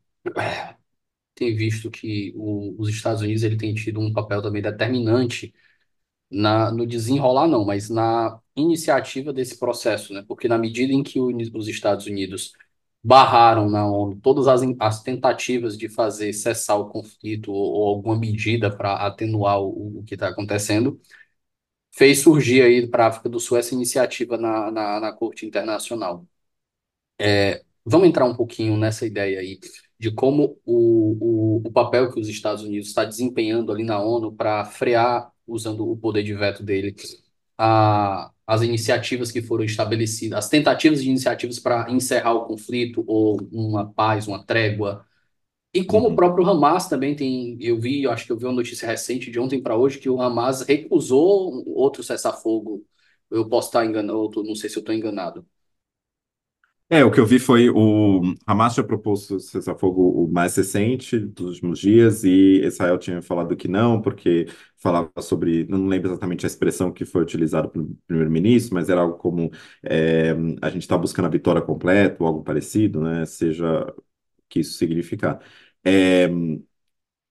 tem visto que o- os Estados Unidos ele tem tido um papel também determinante na, no desenrolar, não, mas na iniciativa desse processo, né? Porque na medida em que o os Estados Unidos barraram na ONU todas as, as tentativas de fazer cessar o conflito ou, ou alguma medida para atenuar o, o que está acontecendo, fez surgir aí para a África do Sul essa iniciativa na, na, na Corte Internacional. É, vamos entrar um pouquinho nessa ideia aí de como o, o, o papel que os Estados Unidos está desempenhando ali na ONU para frear, usando o poder de veto dele, a, as iniciativas que foram estabelecidas, as tentativas de iniciativas para encerrar o conflito ou uma paz, uma trégua e como o Uhum. próprio Hamas também tem, eu vi, eu acho que eu vi uma notícia recente de ontem para hoje que o Hamas recusou outro cessar-fogo. Eu posso estar enganado, não sei se eu estou enganado. É, o que eu vi foi o Hamas tinha proposto cessar-fogo o mais recente dos últimos dias e Israel tinha falado que não, porque falava sobre, não lembro exatamente a expressão que foi utilizada pelo primeiro-ministro, mas era algo como é, a gente está buscando a vitória completa ou algo parecido, né? Seja o que isso significar. É,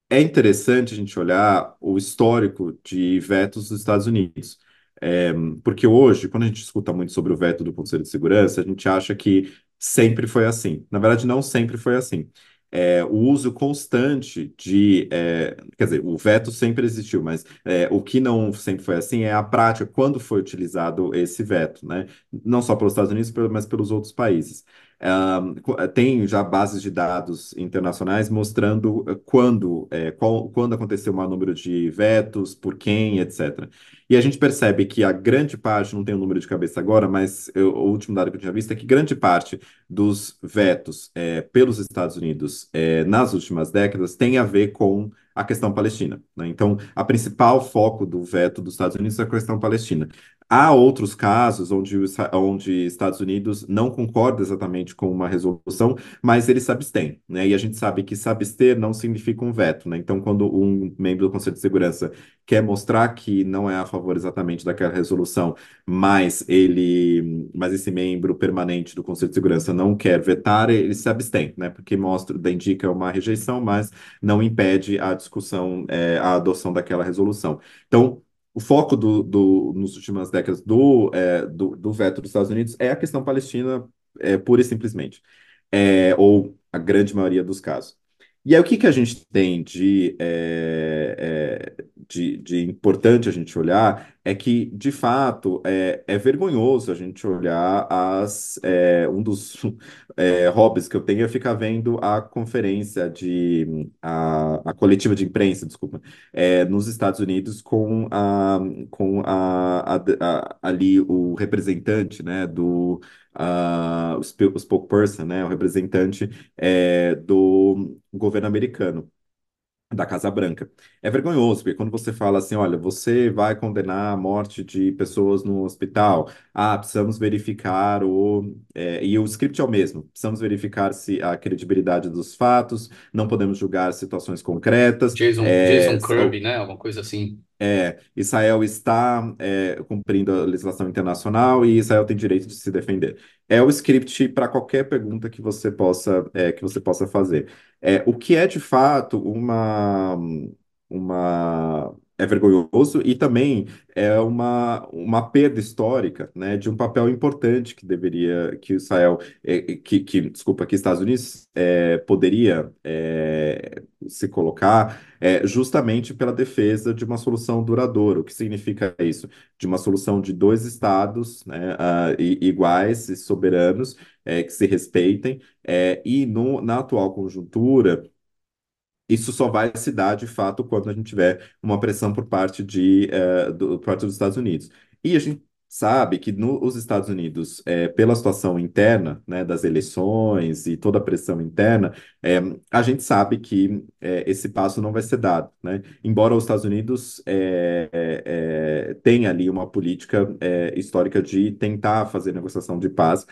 é interessante a gente olhar o histórico de vetos dos Estados Unidos. É, porque hoje, quando a gente escuta muito sobre o veto do Conselho de Segurança, a gente acha que sempre foi assim. Na verdade, não sempre foi assim. É, o uso constante de. é, quer dizer, o veto sempre existiu, mas é, o que não sempre foi assim é a prática, quando foi utilizado esse veto, né? Não só pelos Estados Unidos, mas pelos outros países. Um, tem já bases de dados internacionais mostrando eh, quando, é, qual, quando aconteceu o maior número de vetos, por quem, etc. E a gente percebe que a grande parte, não tenho o número de cabeça agora, mas eu, o último dado que eu tinha visto é que grande parte dos vetos é, pelos Estados Unidos é, nas últimas décadas tem a ver com a questão palestina. Né? Então, a principal foco do veto dos Estados Unidos é a questão palestina. Há outros casos onde, onde Estados Unidos não concorda exatamente com uma resolução, mas ele se abstém, né? E a gente sabe que se abster não significa um veto, né? Então, quando um membro do Conselho de Segurança quer mostrar que não é a favor exatamente daquela resolução, mas ele, mas esse membro permanente do Conselho de Segurança não quer vetar, ele se abstém, né? Porque mostra, indica uma rejeição, mas não impede a discussão, é, a adoção daquela resolução. Então, o foco do, do, últimas décadas do, é, do, do, veto dos Estados Unidos é a questão palestina, é, pura e simplesmente, é, ou a grande maioria dos casos. E aí, o que, que a gente tem de, é, é, de, de importante a gente olhar é que, de fato, é, é vergonhoso a gente olhar as, é, um dos hobbies que eu tenho é ficar vendo a conferência de a, a coletiva de imprensa, desculpa, nos Estados Unidos com a, com a, a- a- ali o representante, né, do a, o spe- o spokesperson, né, o representante é, do governo americano da Casa Branca. É vergonhoso, porque quando você fala assim, olha, você vai condenar a morte de pessoas no hospital, ah, precisamos verificar o... é, e o script é o mesmo, precisamos verificar se a credibilidade dos fatos, não podemos julgar situações concretas, Jason, é, Jason Kirby, né? Alguma coisa assim. É, Israel está é, cumprindo a legislação internacional e Israel tem direito de se defender. É o script para qualquer pergunta que você possa, é, que você possa fazer. É, o que é de fato uma, uma é vergonhoso e também é uma, uma perda histórica, né, de um papel importante que deveria que Israel, é, que, que desculpa, que Estados Unidos é, poderia é, se colocar é, justamente pela defesa de uma solução duradoura. O que significa isso? De uma solução de dois estados, né, i- iguais e soberanos, é, que se respeitem, e no, na atual conjuntura. Isso só vai se dar de fato quando a gente tiver uma pressão por parte de, eh, do, por parte dos Estados Unidos. E a gente sabe que nos Estados Unidos, eh, pela situação interna, né, das eleições e toda a pressão interna, eh, a gente sabe que eh, esse passo não vai ser dado, né? Embora os Estados Unidos eh, eh, eh, tenha ali uma política eh, histórica de tentar fazer negociação de paz,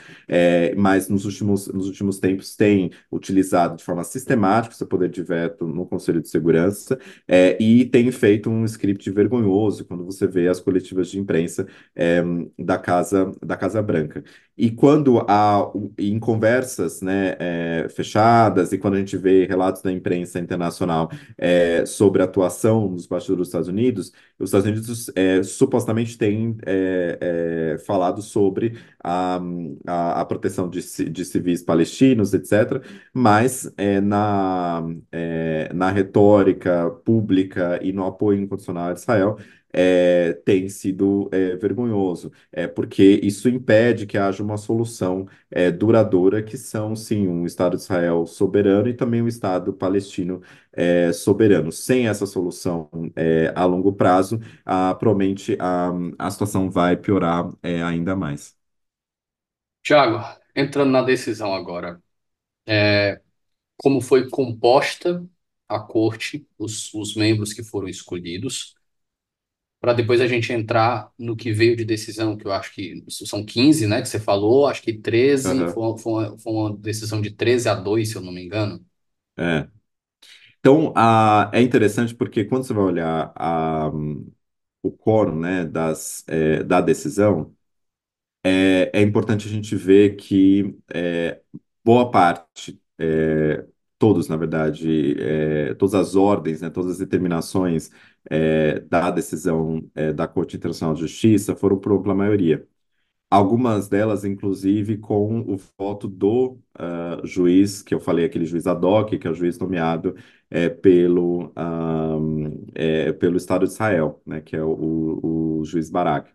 mas nos últimos, nos últimos tempos tem utilizado de forma sistemática seu poder de veto no Conselho de Segurança, é, e tem feito um script vergonhoso quando você vê as coletivas de imprensa é, da Casa, da Casa Branca. E quando há, em conversas, né, é, fechadas, e quando a gente vê relatos da imprensa internacional é, sobre a atuação nos bastidores dos Estados Unidos, os Estados Unidos é, supostamente têm falado sobre a, a, a proteção de, de civis palestinos, etc., mas na, na retórica pública e no apoio incondicional a Israel, é, tem sido é, vergonhoso, é, porque isso impede que haja uma solução é, duradoura, que são, sim, um Estado de Israel soberano e também um Estado palestino é, soberano. Sem essa solução é, a longo prazo, ah, provavelmente a, a situação vai piorar é, ainda mais. Tiago, entrando na decisão agora, como foi composta a corte, os, os membros que foram escolhidos, para depois a gente entrar no que veio de decisão, que eu acho que são 15, né, que você falou, acho que 13, Aham, foi, uma- foi foi uma decisão de 13 a 2, se eu não me engano. é. Então, a, é interessante porque quando você vai olhar a, o quórum, né, das, é, da decisão, é, é importante a gente ver que é, boa parte, é, todos, na verdade, é, todas as ordens, né, todas as determinações é, da decisão é, da Corte Internacional de Justiça foram por ampla maioria. Algumas delas, inclusive, com o voto do ah, juiz, que eu falei, aquele juiz ad hoc, que é o juiz nomeado é, pelo, ah, é, pelo Estado de Israel, né, que é o, o, o juiz Barak.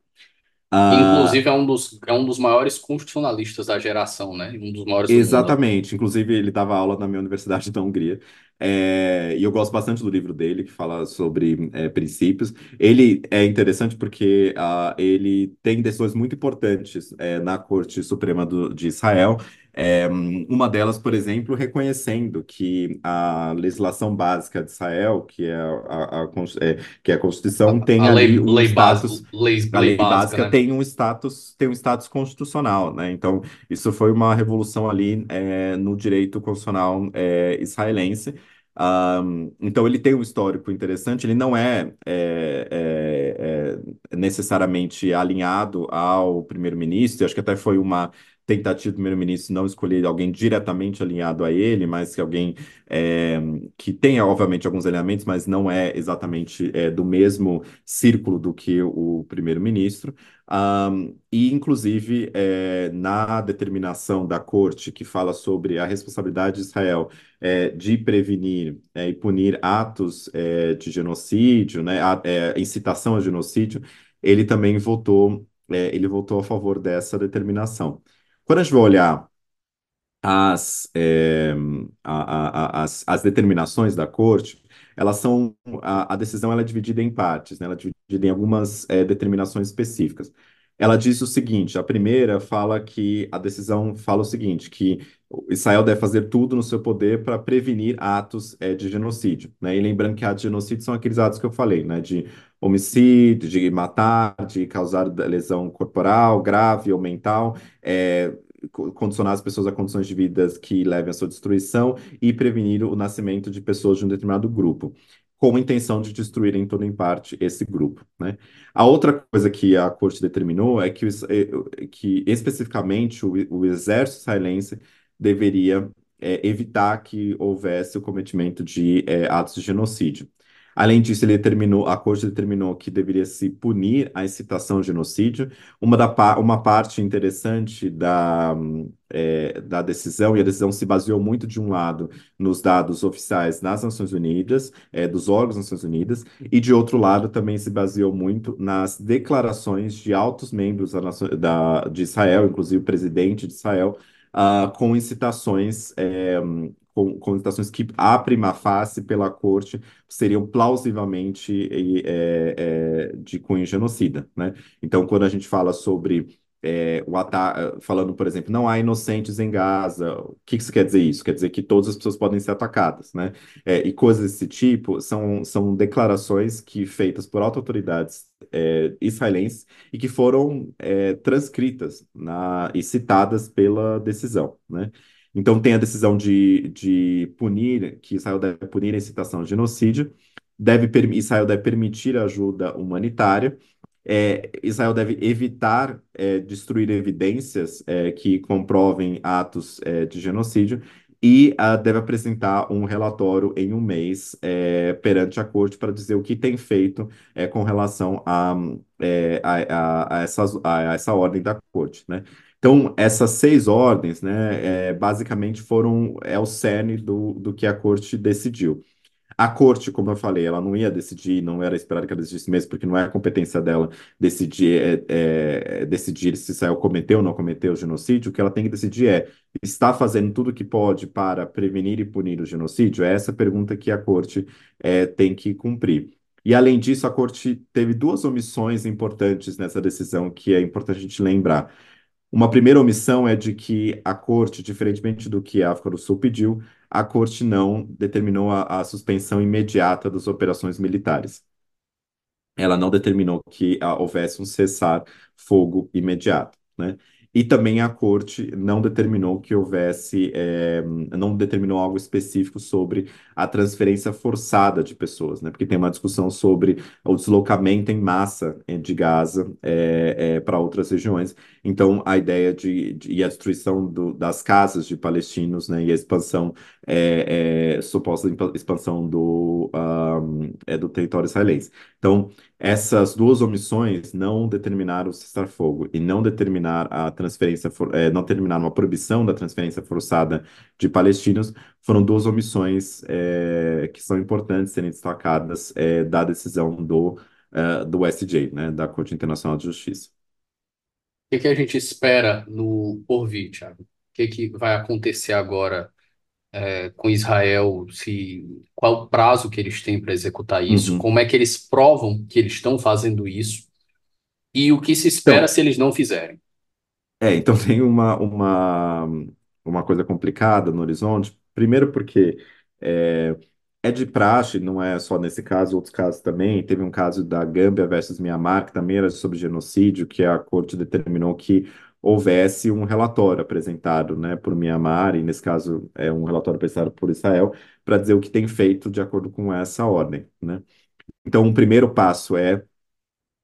Ah, inclusive, é um dos, é um dos maiores constitucionalistas da geração, né, um dos maiores do mundo. Exatamente. Inclusive, ele dava aula na minha universidade da Hungria. É, e eu gosto bastante do livro dele, que fala sobre é, princípios. Ele é interessante porque ah, ele tem decisões muito importantes é, na Corte Suprema do- de Israel. É, uma delas, por exemplo, reconhecendo que a legislação básica de Israel, que é a, a- é, que é a Constituição, A, tem a lei, um lei, status lei, a lei básica, básica né? tem um status, tem um status constitucional, né? Então, isso foi uma revolução ali é, no direito constitucional é, israelense. Ahm, então, ele tem um histórico interessante, ele não é, é, é, é, necessariamente alinhado ao primeiro-ministro, acho que até foi uma tentativa do primeiro-ministro não escolher alguém diretamente alinhado a ele, mas que alguém é, que tenha, obviamente, alguns alinhamentos, mas não é exatamente é, do mesmo círculo do que o primeiro-ministro. Ahm, e, inclusive, é, na determinação da corte que fala sobre a responsabilidade de Israel é, de prevenir é, e punir atos é, de genocídio, né, a- é, incitação a genocídio, ele também votou, é, ele votou a favor dessa determinação. Quando a gente vai olhar as, é, a, a, as, as determinações da corte, elas são a, a decisão ela é dividida em partes, né? Ela é dividida em algumas é, determinações específicas. Ela diz o seguinte: a primeira fala que a decisão fala o seguinte, que Israel deve fazer tudo no seu poder para prevenir atos é, de genocídio, né? E lembrando que atos de genocídio são aqueles atos que eu falei, né? De homicídio, de matar, de causar lesão corporal grave ou mental, é, condicionar as pessoas a condições de vida que levem à sua destruição e prevenir o nascimento de pessoas de um determinado grupo, com a intenção de destruir em todo em parte esse grupo. Né? A outra coisa que a corte determinou é que, eh, que especificamente, o, o exército israelense deveria é, evitar que houvesse o cometimento de é, atos de genocídio. Além disso, ele determinou, a corte determinou que deveria se punir a incitação ao genocídio. Uma, da, uma parte interessante da, é, da decisão, e a decisão se baseou muito, de um lado, nos dados oficiais das Nações Unidas, é, dos órgãos das Nações Unidas, e de outro lado, também se baseou muito nas declarações de altos membros da, da, de Israel, inclusive o presidente de Israel, uh, com incitações é, com, citações que, a prima facie, pela corte, seriam plausivelmente é, é, de cunho genocida. Né? Então, quando a gente fala sobre é, o ataque, falando, por exemplo, não há inocentes em Gaza. O que, que isso quer dizer isso? Quer dizer que todas as pessoas podem ser atacadas, né? É, e coisas desse tipo são, são declarações que feitas por autoridades é, israelenses e que foram é, transcritas na, e citadas pela decisão, né? Então, tem a decisão de, de punir, que Israel deve punir a incitação ao genocídio, deve, Israel deve permitir ajuda humanitária, é, Israel deve evitar é, destruir evidências é, que comprovem atos é, de genocídio e uh, deve apresentar um relatório em um mês é, perante a corte para dizer o que tem feito é, com relação a, a, a, essas, a, essa ordem da corte, né? Então, essas seis ordens, né, é, basicamente foram, é o cerne do, do que a corte decidiu. A corte, como eu falei, ela não ia decidir, não era esperado que ela decidisse mesmo, porque não é a competência dela decidir, é, é, decidir se Israel cometeu ou não cometeu o genocídio. O que ela tem que decidir é: está fazendo tudo o que pode para prevenir e punir o genocídio? É essa pergunta que a corte é, tem que cumprir. E, além disso, a corte teve duas omissões importantes nessa decisão que é importante a gente lembrar. Uma primeira omissão é de que a corte, diferentemente do que a África do Sul pediu, a corte não determinou a, a suspensão imediata das operações militares. Ela não determinou que ah, houvesse um cessar-fogo imediato, né? E também a corte não determinou que houvesse, é, não determinou algo específico sobre a transferência forçada de pessoas, né? Porque tem uma discussão sobre o deslocamento em massa eh, de Gaza é, é, para outras regiões. Então, a ideia de, de e a destruição do, das casas de palestinos, né? E a expansão, suposta expansão do, um, do território israelense. Então, essas duas omissões não determinaram o cessar-fogo e não determinar a transferência, é, não determinar uma proibição da transferência forçada de palestinos, foram duas omissões é, que são importantes serem destacadas é, da decisão do, do SJ, né, da Corte Internacional de Justiça. O que, que a gente espera no porvir, Thiago? O que, que vai acontecer agora é, com Israel, se qual o prazo que eles têm para executar isso, Uhum. como é que eles provam que eles estão fazendo isso e o que se espera Então, se eles não fizerem. É, então tem uma, uma, uma coisa complicada no horizonte. Primeiro porque é, é de praxe, não é só nesse caso, outros casos também. Teve um caso da Gâmbia versus Mianmar, que também era sobre genocídio, que a corte determinou que houvesse um relatório apresentado, né, por Mianmar, e nesse caso é um relatório apresentado por Israel, para dizer o que tem feito de acordo com essa ordem, né? Então, o primeiro passo é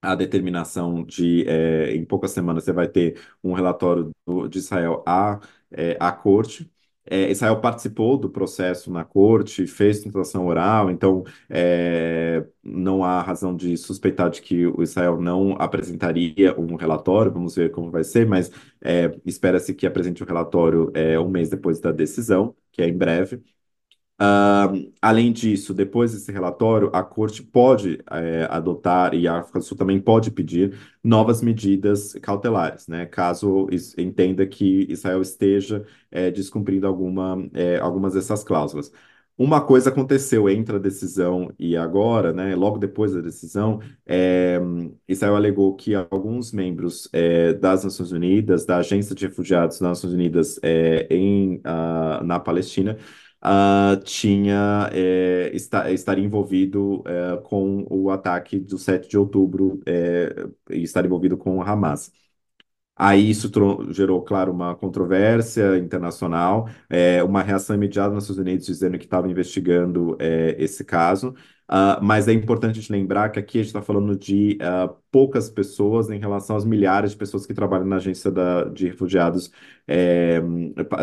a determinação de, é, em poucas semanas, você vai ter um relatório do, de Israel à, é, à corte. É, Israel participou do processo na corte, fez tentação oral, então é, não há razão de suspeitar de que o Israel não apresentaria um relatório, vamos ver como vai ser, mas é, espera-se que apresente o um relatório um mês depois da decisão, que é em breve. Ah, além disso, depois desse relatório, a Corte pode eh, adotar, e a África do Sul também pode pedir, novas medidas cautelares, né? Caso entenda que Israel esteja eh, descumprindo alguma, eh, algumas dessas cláusulas. Uma coisa aconteceu entre a decisão e agora, né? Logo depois da decisão, Israel alegou que alguns membros das Nações Unidas, da Agência de Refugiados das Nações Unidas em, ah, na Palestina, ah, tinha, é, estaria envolvido é, com o ataque do 7 de outubro é, e estaria envolvido com o Hamas. Aí isso gerou, claro, uma controvérsia internacional, uma reação imediata nos Estados Unidos dizendo que estava investigando esse caso. Ah, mas é importante gente lembrar que aqui a gente está falando de ah, poucas pessoas em relação às milhares de pessoas que trabalham na agência da- de refugiados é,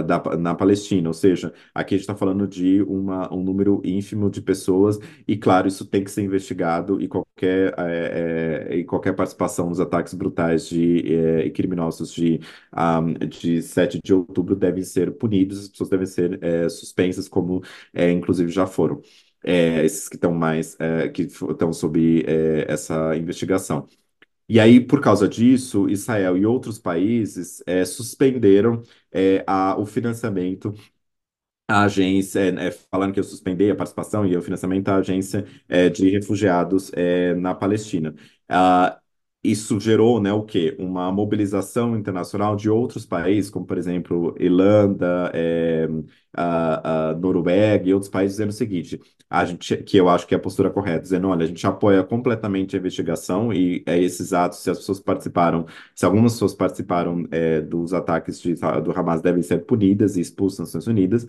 da- na Palestina. Ou seja, aqui a gente está falando de uma, um número ínfimo de pessoas, e claro, isso tem que ser investigado e qualquer, é, é, e qualquer participação nos ataques brutais de, e criminosos de, ah, de 7 de outubro devem ser punidos, as pessoas devem ser suspensas, como inclusive já foram. É, esses que estão mais, é, que estão sob é, essa investigação. E aí, por causa disso, Israel e outros países é, suspenderam é, a, o financiamento a agência, é, é, falando que eu suspender a participação e o financiamento à agência é, de refugiados é, na Palestina. Ah, isso gerou, né, o quê? Uma mobilização internacional de outros países, como, por exemplo, Irlanda, é, a, a Noruega e outros países, dizendo o seguinte, a gente, que eu acho que é a postura correta, dizendo, olha, a gente apoia completamente a investigação e é, esses atos, se as pessoas participaram, se algumas pessoas participaram é, dos ataques de, do Hamas, devem ser punidas e expulsas nas Nações Unidas,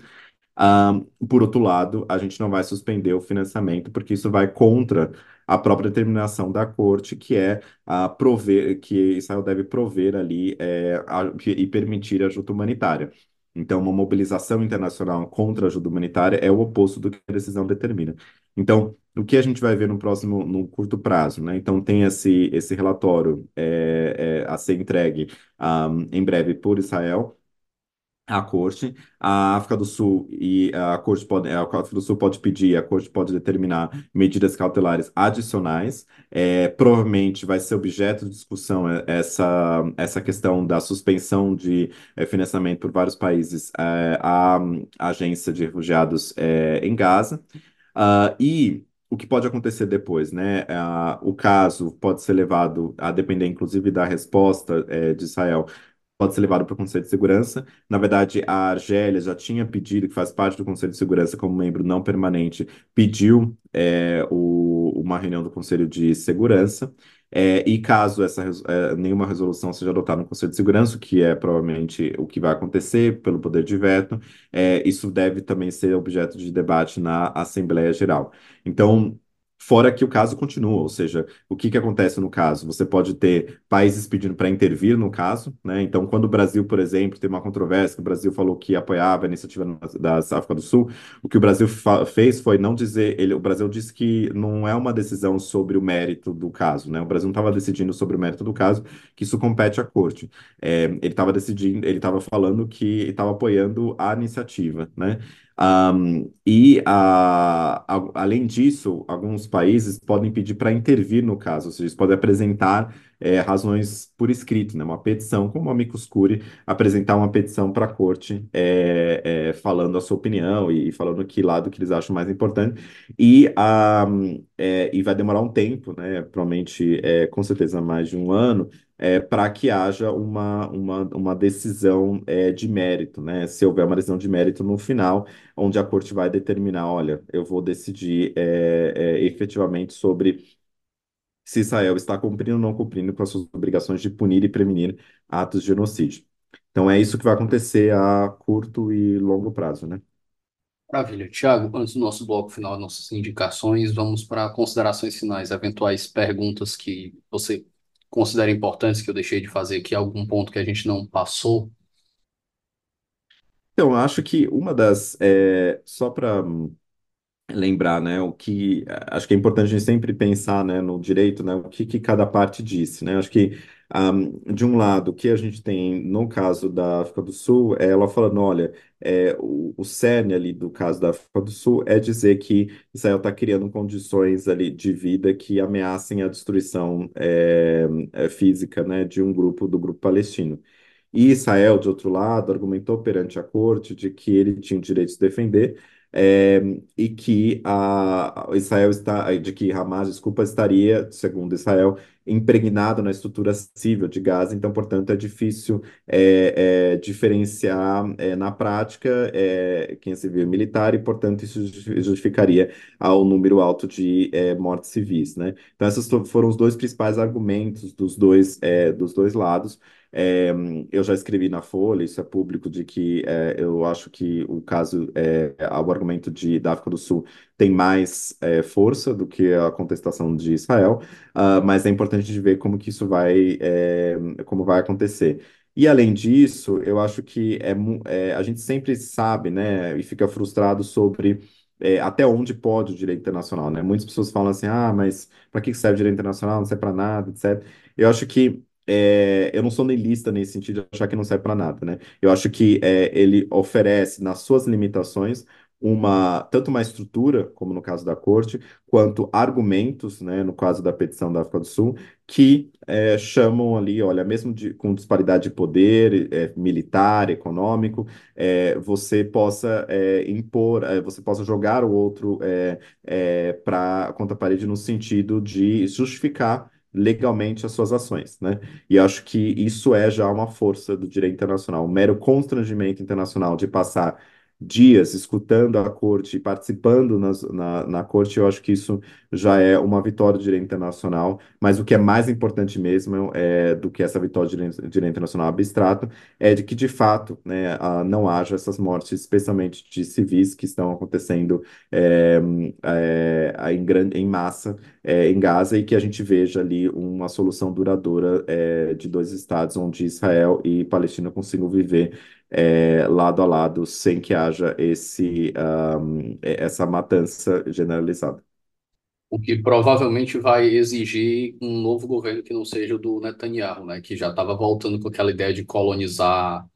ah, por outro lado, a gente não vai suspender o financiamento, porque isso vai contra a própria determinação da corte, que é a prover, que Israel deve prover ali é, a- e permitir ajuda humanitária. Então, uma mobilização internacional contra a ajuda humanitária é o oposto do que a decisão determina. Então, o que a gente vai ver no próximo, no curto prazo, né? Então, tem esse, esse relatório é, é, a ser entregue ah, em breve por Israel à corte. A África do Sul e a corte pode, a África do Sul pode pedir, a corte pode determinar medidas cautelares adicionais. É, provavelmente vai ser objeto de discussão é, essa, essa questão da suspensão de é, financiamento por vários países é, à à agência de refugiados é, em Gaza. Ah, e o que pode acontecer depois, né? Ah, o caso pode ser levado a depender, inclusive, da resposta é, de Israel pode ser levado para o Conselho de Segurança. Na verdade, a Argélia já tinha pedido, que faz parte do Conselho de Segurança como membro não permanente, pediu é, o- uma reunião do Conselho de Segurança. É, e caso essa, é, nenhuma resolução seja adotada no Conselho de Segurança, que é provavelmente o que vai acontecer pelo poder de veto, é, isso deve também ser objeto de debate na Assembleia Geral. Então, fora que o caso continua, ou seja, o que que acontece no caso? Você pode ter países pedindo para intervir no caso, né? Então, quando o Brasil, por exemplo, tem uma controvérsia, que o Brasil falou que apoiava a iniciativa da África do Sul, o que o Brasil fez foi não dizer, ele, o Brasil disse que não é uma decisão sobre o mérito do caso, né? O Brasil não estava decidindo sobre o mérito do caso, que isso compete à corte. É, ele estava decidindo, ele estava falando que estava apoiando a iniciativa, né? Ahm, e, a- a- além disso, alguns países podem pedir para intervir no caso, ou seja, eles podem apresentar é, razões por escrito, né? Uma petição, como o amicus curiae, apresentar uma petição para a corte é, é, falando a sua opinião e falando que lado que eles acham mais importante. E, é, e vai demorar um tempo, né? Provavelmente, com certeza, mais de um ano. Para que haja uma, uma, uma decisão é, de mérito, né? Se houver uma decisão de mérito no final, onde a corte vai determinar, olha, eu vou decidir é, é, efetivamente sobre se Israel está cumprindo ou não cumprindo com as suas obrigações de punir e prevenir atos de genocídio. Então é isso que vai acontecer a curto e longo prazo, né? Maravilha. Tiago, antes do nosso bloco final, nossas indicações, vamos para considerações finais, eventuais perguntas que você considera importantes, que eu deixei de fazer aqui, algum ponto que a gente não passou. Então, acho que uma das. é, só para lembrar, né, o que acho que é importante a gente sempre pensar, né, no direito, né, o que, que cada parte disse, né? Acho que um, de um lado, o que a gente tem no caso da África do Sul é ela falando, olha, é, o, o cerne ali do caso da África do Sul é dizer que Israel está criando condições ali de vida que ameacem a destruição é, é, física, né, de um grupo do grupo palestino. E Israel, de outro lado, argumentou perante a corte de que ele tinha o direito de se defender é, e que a, Israel está, de que Hamas, desculpa, estaria, segundo Israel, impregnado na estrutura civil de Gaza, então, portanto, é difícil é, é, diferenciar é, na prática é, quem é civil e militar, e, portanto, isso justificaria ao número alto de é, mortes civis, né? Então, esses foram os dois principais argumentos dos dois, dos dois lados. É, eu já escrevi na Folha, isso é público, de que é, eu acho que o caso, é, o argumento de, da África do Sul tem mais é, força do que a contestação de Israel, uh, mas é importante de ver como que isso vai, é, como vai acontecer. E além disso, eu acho que é, é, a gente sempre sabe, né, e fica frustrado sobre é, até onde pode o direito internacional, né? Muitas pessoas falam assim, ah, mas para que serve o direito internacional? Não serve para nada, etc. Eu acho que é, eu não sou niilista nesse sentido de achar que não serve para nada, né? Eu acho que é, ele oferece, nas suas limitações, uma tanto uma estrutura, como no caso da corte, quanto argumentos, né, no caso da petição da África do Sul, que é, chamam ali, olha, mesmo de, com disparidade de poder é, militar, econômico, é, você possa é, impor, você possa jogar o outro para contra a parede no sentido de justificar legalmente as suas ações, né? E acho que isso é já uma força do direito internacional, um mero constrangimento internacional de passar dias escutando a corte, participando nas, na, na corte, eu acho que isso já é uma vitória do direito internacional, mas o que é mais importante mesmo é, do que essa vitória do direito, direito internacional abstrato é de que, de fato, né, a, não haja essas mortes, especialmente de civis que estão acontecendo é, é, em, grande, em massa é, em Gaza e que a gente veja ali uma solução duradoura é, de dois estados onde Israel e Palestina consigam viver é, lado a lado, sem que haja esse, um, essa matança generalizada. O que provavelmente vai exigir um novo governo que não seja o do Netanyahu, né? que já estava voltando com aquela ideia de colonizar,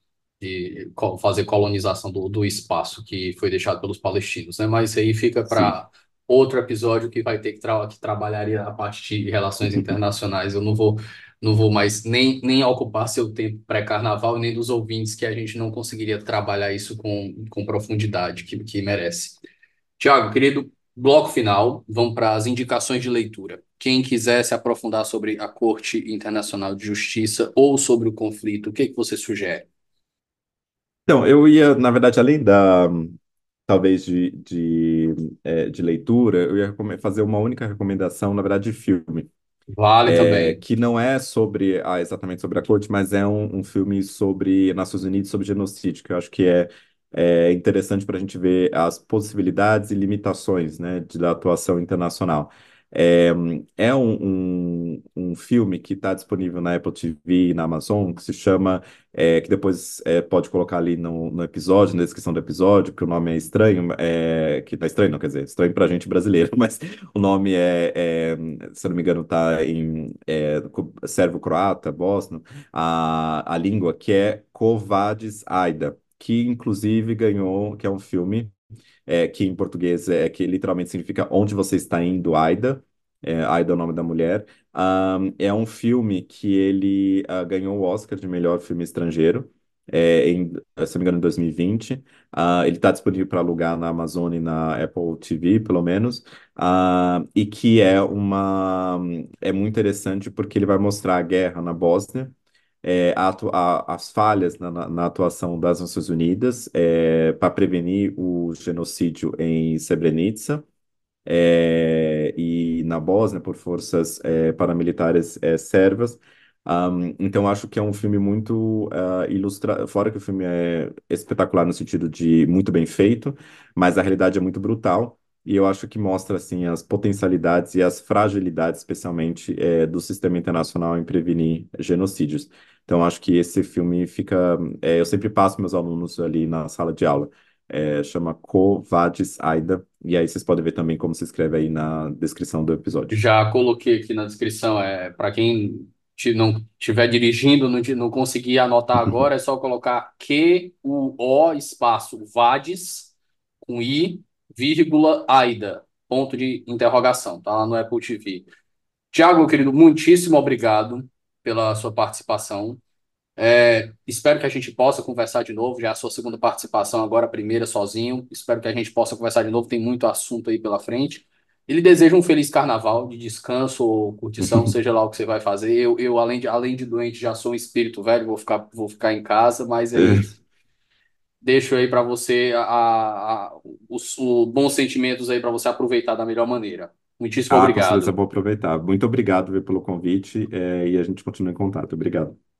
de fazer colonização do, do espaço que foi deixado pelos palestinos. Né? Mas aí fica para outro episódio que vai ter que, tra que trabalhar a parte de relações internacionais. Eu não vou não vou mais nem, nem ocupar seu tempo pré-carnaval, nem dos ouvintes, que a gente não conseguiria trabalhar isso com, com profundidade que, que merece. Tiago, querido, bloco final, vamos para as indicações de leitura. Quem quiser se aprofundar sobre a Corte Internacional de Justiça ou sobre o conflito, o que, que você sugere? Então, eu ia, na verdade, além da, talvez, de, de, é, de leitura, eu ia fazer uma única recomendação, na verdade, de filme. Vale É, também. que não é sobre ah, exatamente sobre a corte, mas é um, um filme sobre Nações Unidas, sobre genocídio, que eu acho que é, é interessante para a gente ver as possibilidades e limitações, né, de, da atuação internacional. É, é um, um, um filme que está disponível na Apple TV e na Amazon, que se chama, é, que depois é, pode colocar ali no, no episódio, na descrição do episódio, porque o nome é estranho, é, que tá estranho, não quer dizer, estranho pra gente brasileiro, mas o nome é, é se eu não me engano, tá em é, servo-croata, bósnio, a, a língua que é Kovadis Aida, que inclusive ganhou, que é um filme é, que em português é que literalmente significa Onde Você Está Indo, Aida. É, Aida é o nome da mulher. Um, é um filme que ele uh, ganhou o Oscar de melhor filme estrangeiro. É, em, se não me engano, em 2020. Uh, ele está disponível para alugar na Amazon e na Apple TV, pelo menos. Uh, e que é uma é muito interessante porque ele vai mostrar a guerra na Bósnia é, a, a, as falhas na, na, atuação das Nações Unidas é, para prevenir o genocídio em Srebrenica é, e na Bósnia por forças é, paramilitares é, servas. Um, então acho que é um filme muito uh, ilustra, fora que o filme é espetacular no sentido de muito bem feito, mas a realidade é muito brutal. E eu acho que mostra assim as potencialidades e as fragilidades, especialmente é, do sistema internacional em prevenir genocídios. Então, acho que esse filme fica. É, eu sempre passo meus alunos ali na sala de aula. é, chama Covades Aida, e aí vocês podem ver também como se escreve aí na descrição do episódio. Já coloquei aqui na descrição, é para quem não estiver dirigindo, não, não conseguir anotar agora, é só colocar Q-U-O espaço Vades com I, vírgula, Aida, ponto de interrogação, tá lá no Apple TV. Tiago, querido, muitíssimo obrigado pela sua participação. É, espero que a gente possa conversar de novo. Já é a sua segunda participação, agora a primeira sozinho. Espero que a gente possa conversar de novo. Tem muito assunto aí pela frente. Ele deseja um feliz carnaval de descanso ou curtição, seja lá o que você vai fazer. Eu, eu além de, além de doente, já sou um espírito velho, vou ficar, vou ficar em casa, mas é isso. Deixo aí para você a, a- os, os bons sentimentos aí para você aproveitar da melhor maneira. Muitíssimo Ah, com certeza obrigado. vou aproveitar. Muito obrigado, viu, pelo convite, é, e a gente continua em contato. Obrigado.